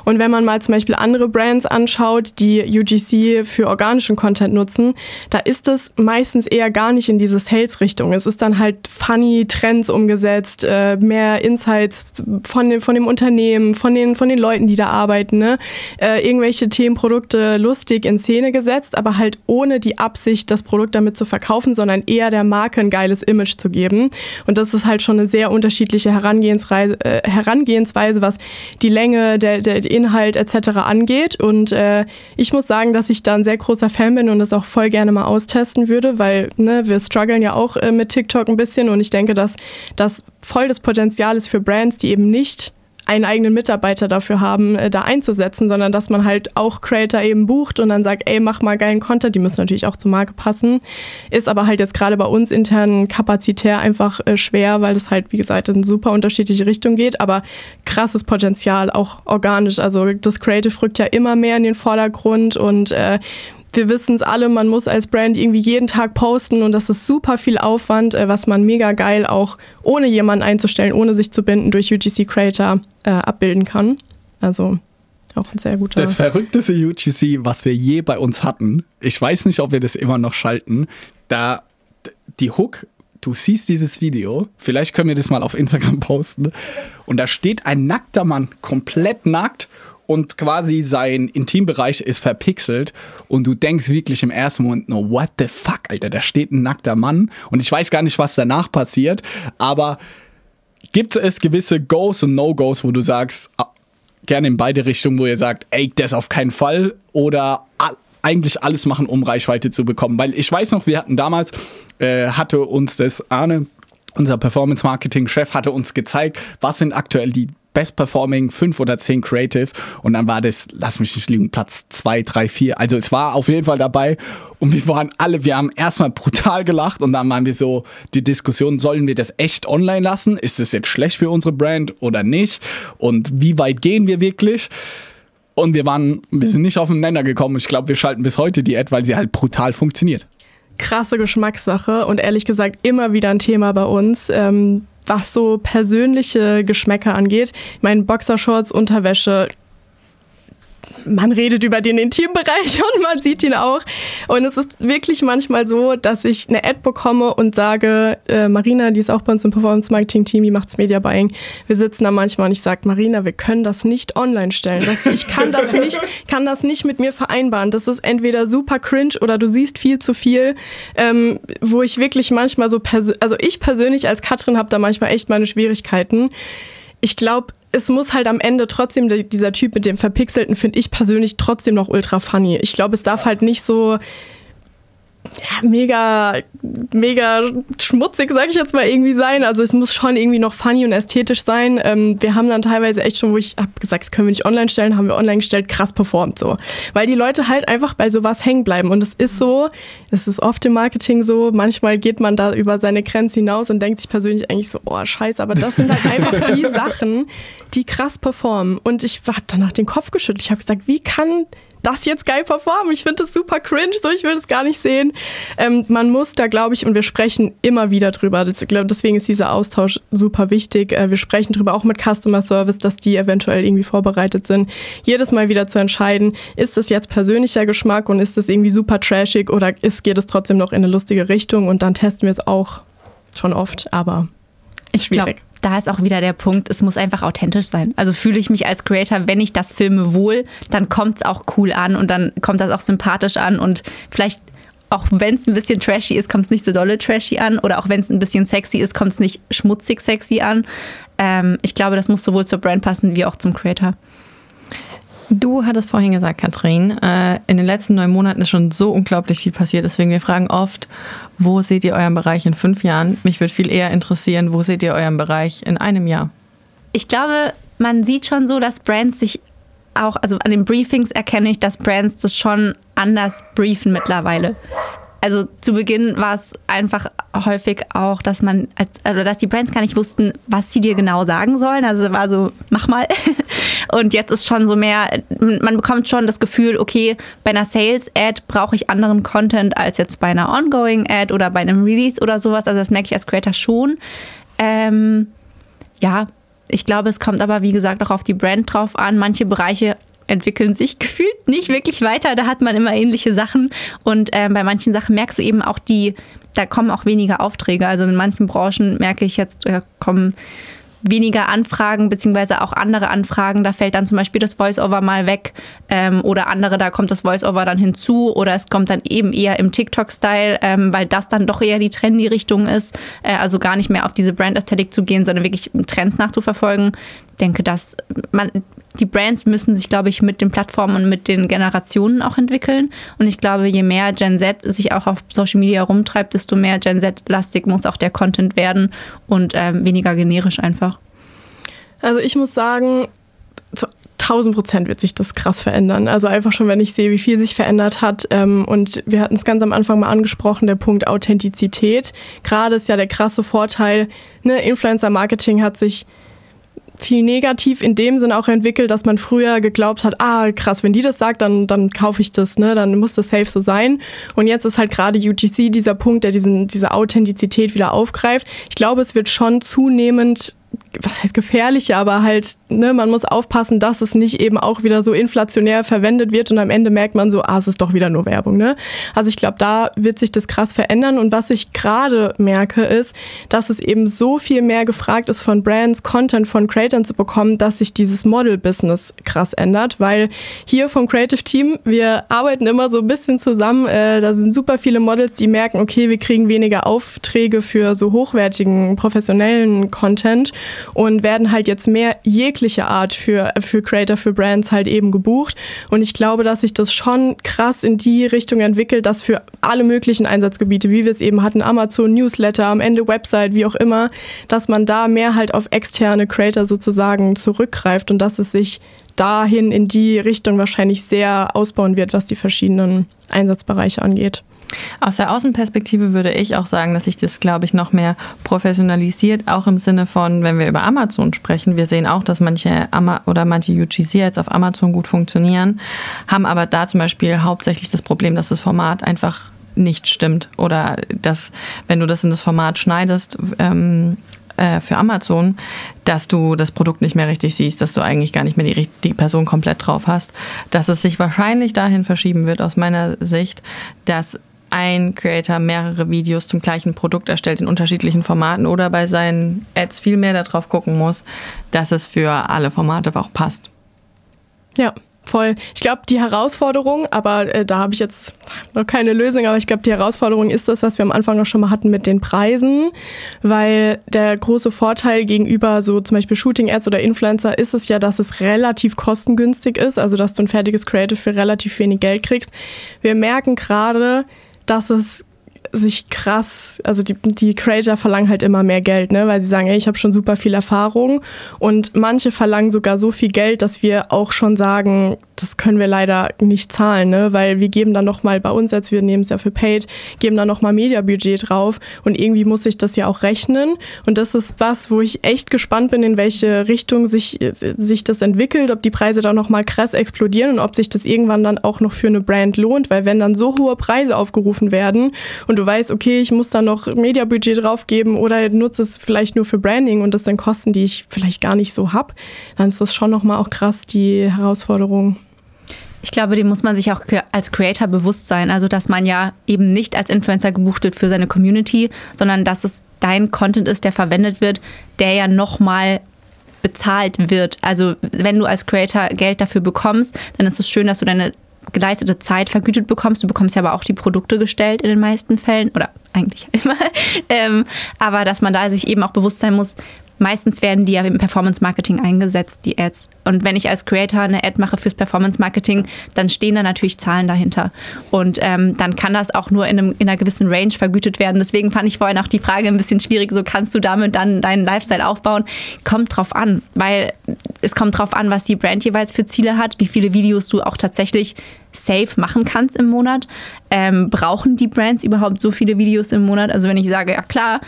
A: Und wenn man mal zum Beispiel andere Brands anschaut, die UGC für organischen Content nutzen, da ist es meistens eher gar nicht in diese Sales-Richtung. Es ist dann halt funny Trends umgesetzt, äh, mehr Insights von dem, von dem Unternehmen, von den, von den Leuten, die da arbeiten, ne? Äh, irgendwelche Themen, Produkte lustig in Szene gesetzt gesetzt, aber halt ohne die Absicht, das Produkt damit zu verkaufen, sondern eher der Marke ein geiles Image zu geben. Und das ist halt schon eine sehr unterschiedliche Herangehensweise, äh, Herangehensweise was die Länge, der, der Inhalt etc. angeht. Und äh, ich muss sagen, dass ich da ein sehr großer Fan bin und das auch voll gerne mal austesten würde, weil ne, wir strugglen ja auch äh, mit TikTok ein bisschen und ich denke, dass das voll das Potenzial ist für Brands, die eben nicht einen eigenen Mitarbeiter dafür haben, äh, da einzusetzen, sondern dass man halt auch Creator eben bucht und dann sagt, ey, mach mal geilen Content, die müssen natürlich auch zur Marke passen, ist aber halt jetzt gerade bei uns intern kapazitär einfach äh, schwer, weil das halt, wie gesagt, in super unterschiedliche Richtungen geht, aber krasses Potenzial, auch organisch, also das Creative rückt ja immer mehr in den Vordergrund und äh, wir wissen es alle, man muss als Brand irgendwie jeden Tag posten und das ist super viel Aufwand, äh, was man mega geil auch ohne jemanden einzustellen, ohne sich zu binden, durch UGC Creator äh, abbilden kann. Also auch ein sehr guter.
B: Das verrückteste UGC, was wir je bei uns hatten, ich weiß nicht, ob wir das immer noch schalten, da die Hook du siehst dieses Video, vielleicht können wir das mal auf Instagram posten, und da steht ein nackter Mann, komplett nackt und quasi sein Intimbereich ist verpixelt und du denkst wirklich im ersten Moment nur, what the fuck, Alter, da steht ein nackter Mann. Und ich weiß gar nicht, was danach passiert, aber gibt es gewisse Goes und No-Goes, wo du sagst, ah, gerne in beide Richtungen, wo ihr sagt, ey, das auf keinen Fall. Oder eigentlich alles machen, um Reichweite zu bekommen, weil ich weiß noch, wir hatten damals, äh, hatte uns das Arne unser Performance Marketing Chef hatte uns gezeigt, was sind aktuell die Best Performing fünf oder zehn Creatives und dann war das, lass mich nicht liegen, Platz zwei, drei, vier. Also es war auf jeden Fall dabei und wir waren alle, wir haben erstmal brutal gelacht und dann waren wir so, die Diskussion, sollen wir das echt online lassen? Ist das jetzt schlecht für unsere Brand oder nicht? Und wie weit gehen wir wirklich? Und wir waren, wir sind nicht auf den Nenner gekommen. Ich glaube, wir schalten bis heute die Ad, weil sie halt brutal funktioniert
A: krasse Geschmackssache und ehrlich gesagt immer wieder ein Thema bei uns. Ähm, was so persönliche Geschmäcker angeht. Ich meine, Boxershorts, Unterwäsche, man redet über den Intimbereich und man sieht ihn auch. Und es ist wirklich manchmal so, dass ich eine Ad bekomme und sage, äh, Marina, die ist auch bei uns im Performance Marketing Team, die macht's Media Buying. Wir sitzen da manchmal und ich sage, Marina, wir können das nicht online stellen. Das, ich kann das nicht, kann das nicht mit mir vereinbaren. Das ist entweder super cringe oder du siehst viel zu viel, ähm, wo ich wirklich manchmal so, also ich persönlich als Katrin habe da manchmal echt meine Schwierigkeiten. Ich glaube, es muss halt am Ende trotzdem dieser Typ mit dem Verpixelten, finde ich persönlich trotzdem noch ultra funny. Ich glaube, es darf halt nicht so ja, mega, mega schmutzig, sag ich jetzt mal irgendwie sein. Also es muss schon irgendwie noch funny und ästhetisch sein. Ähm, wir haben dann teilweise echt schon, wo ich hab gesagt, das können wir nicht online stellen, haben wir online gestellt, krass performt so. Weil die Leute halt einfach bei sowas hängen bleiben. Und es ist so, es ist oft im Marketing so, manchmal geht man da über seine Grenzen hinaus und denkt sich persönlich eigentlich so, oh scheiße, aber das sind halt einfach die Sachen, die krass performen. Und ich habe danach den Kopf geschüttelt. Ich habe gesagt, wie kann das jetzt geil performen. Ich finde das super cringe, so ich will das gar nicht sehen. Ähm, man muss da, glaube ich, und wir sprechen immer wieder drüber. Das, glaub, deswegen ist dieser Austausch super wichtig. Äh, wir sprechen drüber auch mit Customer Service, dass die eventuell irgendwie vorbereitet sind. Jedes Mal wieder zu entscheiden, ist das jetzt persönlicher Geschmack und ist das irgendwie super trashig oder ist, geht es trotzdem noch in eine lustige Richtung und dann testen wir es auch schon oft, aber
D: ich glaube, da ist auch wieder der Punkt, es muss einfach authentisch sein. Also fühle ich mich als Creator, wenn ich das filme wohl, dann kommt es auch cool an und dann kommt das auch sympathisch an und vielleicht auch wenn es ein bisschen trashy ist, kommt es nicht so dolle trashy an. Oder auch wenn es ein bisschen sexy ist, kommt es nicht schmutzig sexy an. Ähm, ich glaube, das muss sowohl zur Brand passen wie auch zum Creator.
C: Du hattest vorhin gesagt, Katrin, äh, in den letzten neun Monaten ist schon so unglaublich viel passiert. Deswegen wir fragen oft, wo seht ihr euren Bereich in fünf Jahren? Mich würde viel eher interessieren, wo seht ihr euren Bereich in einem Jahr?
D: Ich glaube, man sieht schon so, dass Brands sich auch, also an den Briefings erkenne ich, dass Brands das schon anders briefen mittlerweile also zu Beginn war es einfach häufig auch, dass man, also dass die Brands gar nicht wussten, was sie dir genau sagen sollen. Also es war so, mach mal. Und jetzt ist schon so mehr, man bekommt schon das Gefühl, okay, bei einer Sales-Ad brauche ich anderen Content als jetzt bei einer Ongoing-Ad oder bei einem Release oder sowas. Also das merke ich als Creator schon. Ähm, ja, ich glaube, es kommt aber, wie gesagt, auch auf die Brand drauf an. Manche Bereiche entwickeln sich gefühlt nicht wirklich weiter. Da hat man immer ähnliche Sachen. Und äh, bei manchen Sachen merkst du eben auch die, da kommen auch weniger Aufträge. Also in manchen Branchen merke ich jetzt, da kommen weniger Anfragen, beziehungsweise auch andere Anfragen. Da fällt dann zum Beispiel das Voice-Over mal weg ähm, oder andere, da kommt das Voice-Over dann hinzu oder es kommt dann eben eher im TikTok-Style, ähm, weil das dann doch eher die Trendy-Richtung ist. Äh, also gar nicht mehr auf diese Brand-Ästhetik zu gehen, sondern wirklich Trends nachzuverfolgen. Denke, dass man, die Brands müssen sich, glaube ich, mit den Plattformen und mit den Generationen auch entwickeln. Und ich glaube, je mehr Gen Z sich auch auf Social Media rumtreibt, desto mehr Gen Z-lastig muss auch der Content werden und ähm, weniger generisch einfach.
A: Also ich muss sagen, zu 1000 Prozent wird sich das krass verändern. Also einfach schon, wenn ich sehe, wie viel sich verändert hat. Ähm, und wir hatten es ganz am Anfang mal angesprochen, der Punkt Authentizität. Gerade ist ja der krasse Vorteil, ne, Influencer-Marketing hat sich viel negativ in dem Sinne auch entwickelt, dass man früher geglaubt hat, ah krass, wenn die das sagt, dann, dann kaufe ich das, ne? dann muss das safe so sein. Und jetzt ist halt gerade UGC dieser Punkt, der diesen, diese Authentizität wieder aufgreift. Ich glaube, es wird schon zunehmend was heißt gefährliche, aber halt, ne, man muss aufpassen, dass es nicht eben auch wieder so inflationär verwendet wird und am Ende merkt man so, ah, es ist doch wieder nur Werbung, ne? Also ich glaube, da wird sich das krass verändern und was ich gerade merke, ist, dass es eben so viel mehr gefragt ist von Brands, Content von Creators zu bekommen, dass sich dieses Model-Business krass ändert, weil hier vom Creative Team, wir arbeiten immer so ein bisschen zusammen, äh, da sind super viele Models, die merken, okay, wir kriegen weniger Aufträge für so hochwertigen, professionellen Content und werden halt jetzt mehr jegliche Art für, für Creator, für Brands halt eben gebucht. Und ich glaube, dass sich das schon krass in die Richtung entwickelt, dass für alle möglichen Einsatzgebiete, wie wir es eben hatten, Amazon, Newsletter, am Ende Website, wie auch immer, dass man da mehr halt auf externe Creator sozusagen zurückgreift und dass es sich dahin in die Richtung wahrscheinlich sehr ausbauen wird, was die verschiedenen Einsatzbereiche angeht.
C: Aus der Außenperspektive würde ich auch sagen, dass sich das, glaube ich, noch mehr professionalisiert, auch im Sinne von, wenn wir über Amazon sprechen. Wir sehen auch, dass manche Ama oder manche UGC jetzt auf Amazon gut funktionieren, haben aber da zum Beispiel hauptsächlich das Problem, dass das Format einfach nicht stimmt oder dass, wenn du das in das Format schneidest, ähm, äh, für Amazon, dass du das Produkt nicht mehr richtig siehst, dass du eigentlich gar nicht mehr die, die Person komplett drauf hast, dass es sich wahrscheinlich dahin verschieben wird, aus meiner Sicht, dass ein Creator mehrere Videos zum gleichen Produkt erstellt in unterschiedlichen Formaten oder bei seinen Ads viel mehr darauf gucken muss, dass es für alle Formate auch passt.
A: Ja, voll. Ich glaube, die Herausforderung, aber äh, da habe ich jetzt noch keine Lösung, aber ich glaube, die Herausforderung ist das, was wir am Anfang noch schon mal hatten mit den Preisen, weil der große Vorteil gegenüber so zum Beispiel Shooting-Ads oder Influencer ist es ja, dass es relativ kostengünstig ist, also dass du ein fertiges Creative für relativ wenig Geld kriegst. Wir merken gerade, dass es sich krass, also die, die Creator verlangen halt immer mehr Geld, ne? weil sie sagen, ey, ich habe schon super viel Erfahrung und manche verlangen sogar so viel Geld, dass wir auch schon sagen, das können wir leider nicht zahlen, ne? weil wir geben dann nochmal bei uns, als wir nehmen es ja für Paid, geben dann nochmal Mediabudget drauf und irgendwie muss ich das ja auch rechnen und das ist was, wo ich echt gespannt bin, in welche Richtung sich, sich das entwickelt, ob die Preise dann nochmal krass explodieren und ob sich das irgendwann dann auch noch für eine Brand lohnt, weil wenn dann so hohe Preise aufgerufen werden und du weißt, okay, ich muss da noch Mediabudget draufgeben oder nutze es vielleicht nur für Branding und das sind Kosten, die ich vielleicht gar nicht so habe, dann ist das schon nochmal auch krass die Herausforderung.
D: Ich glaube, dem muss man sich auch als Creator bewusst sein. Also, dass man ja eben nicht als Influencer gebucht wird für seine Community, sondern dass es dein Content ist, der verwendet wird, der ja nochmal bezahlt wird. Also, wenn du als Creator Geld dafür bekommst, dann ist es schön, dass du deine geleistete Zeit vergütet bekommst. Du bekommst ja aber auch die Produkte gestellt in den meisten Fällen oder eigentlich immer. Ähm, aber dass man da sich eben auch bewusst sein muss, meistens werden die ja im Performance Marketing eingesetzt, die Ads. Und wenn ich als Creator eine Ad mache fürs Performance Marketing, dann stehen da natürlich Zahlen dahinter. Und ähm, dann kann das auch nur in, einem, in einer gewissen Range vergütet werden. Deswegen fand ich vorhin auch die Frage ein bisschen schwierig. So kannst du damit dann deinen Lifestyle aufbauen? Kommt drauf an, weil es kommt drauf an, was die Brand jeweils für Ziele hat, wie viele Videos du auch tatsächlich safe machen kannst im Monat. Ähm, brauchen die Brands überhaupt so viele Videos im Monat? Also wenn ich sage, ja klar,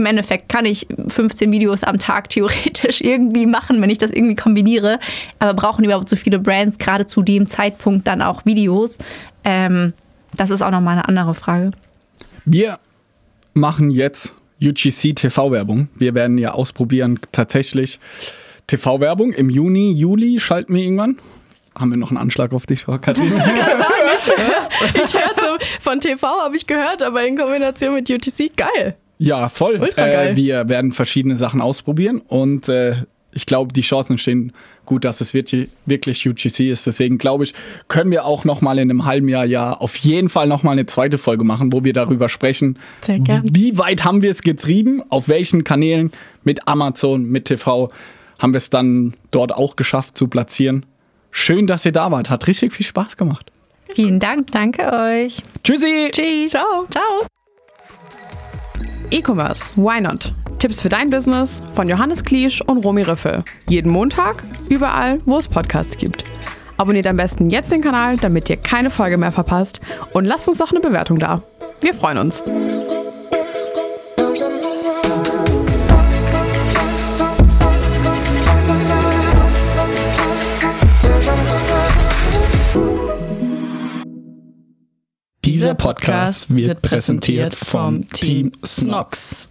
D: im Endeffekt kann ich 15 Videos am Tag theoretisch irgendwie machen, wenn ich das irgendwie kombiniere. Aber brauchen überhaupt so viele Brands gerade zu dem Zeitpunkt dann auch Videos? Ähm, das ist auch nochmal eine andere Frage.
B: Wir machen jetzt UGC TV-Werbung. Wir werden ja ausprobieren, tatsächlich TV-Werbung. Im Juni, Juli schalten wir irgendwann. Haben wir noch einen Anschlag auf dich, Katrin?
A: Ich, ich höre so, von TV habe ich gehört, aber in Kombination mit UTC, geil.
B: Ja, voll. Äh, wir werden verschiedene Sachen ausprobieren und äh, ich glaube, die Chancen stehen gut, dass es wirklich UGC ist. Deswegen glaube ich, können wir auch noch mal in einem halben Jahr ja auf jeden Fall noch mal eine zweite Folge machen, wo wir darüber sprechen. Sehr gern. Wie weit haben wir es getrieben? Auf welchen Kanälen? Mit Amazon, mit TV haben wir es dann dort auch geschafft zu platzieren. Schön, dass ihr da wart. Hat richtig viel Spaß gemacht.
D: Vielen Dank. Danke euch.
B: Tschüssi.
D: Tschüss. Ciao. Ciao.
E: E-Commerce, why not? Tipps für dein Business von Johannes Kliesch und Romy Riffel. Jeden Montag, überall, wo es Podcasts gibt. Abonniert am besten jetzt den Kanal, damit ihr keine Folge mehr verpasst und lasst uns doch eine Bewertung da. Wir freuen uns.
B: Dieser Podcast wird präsentiert vom Team Snox.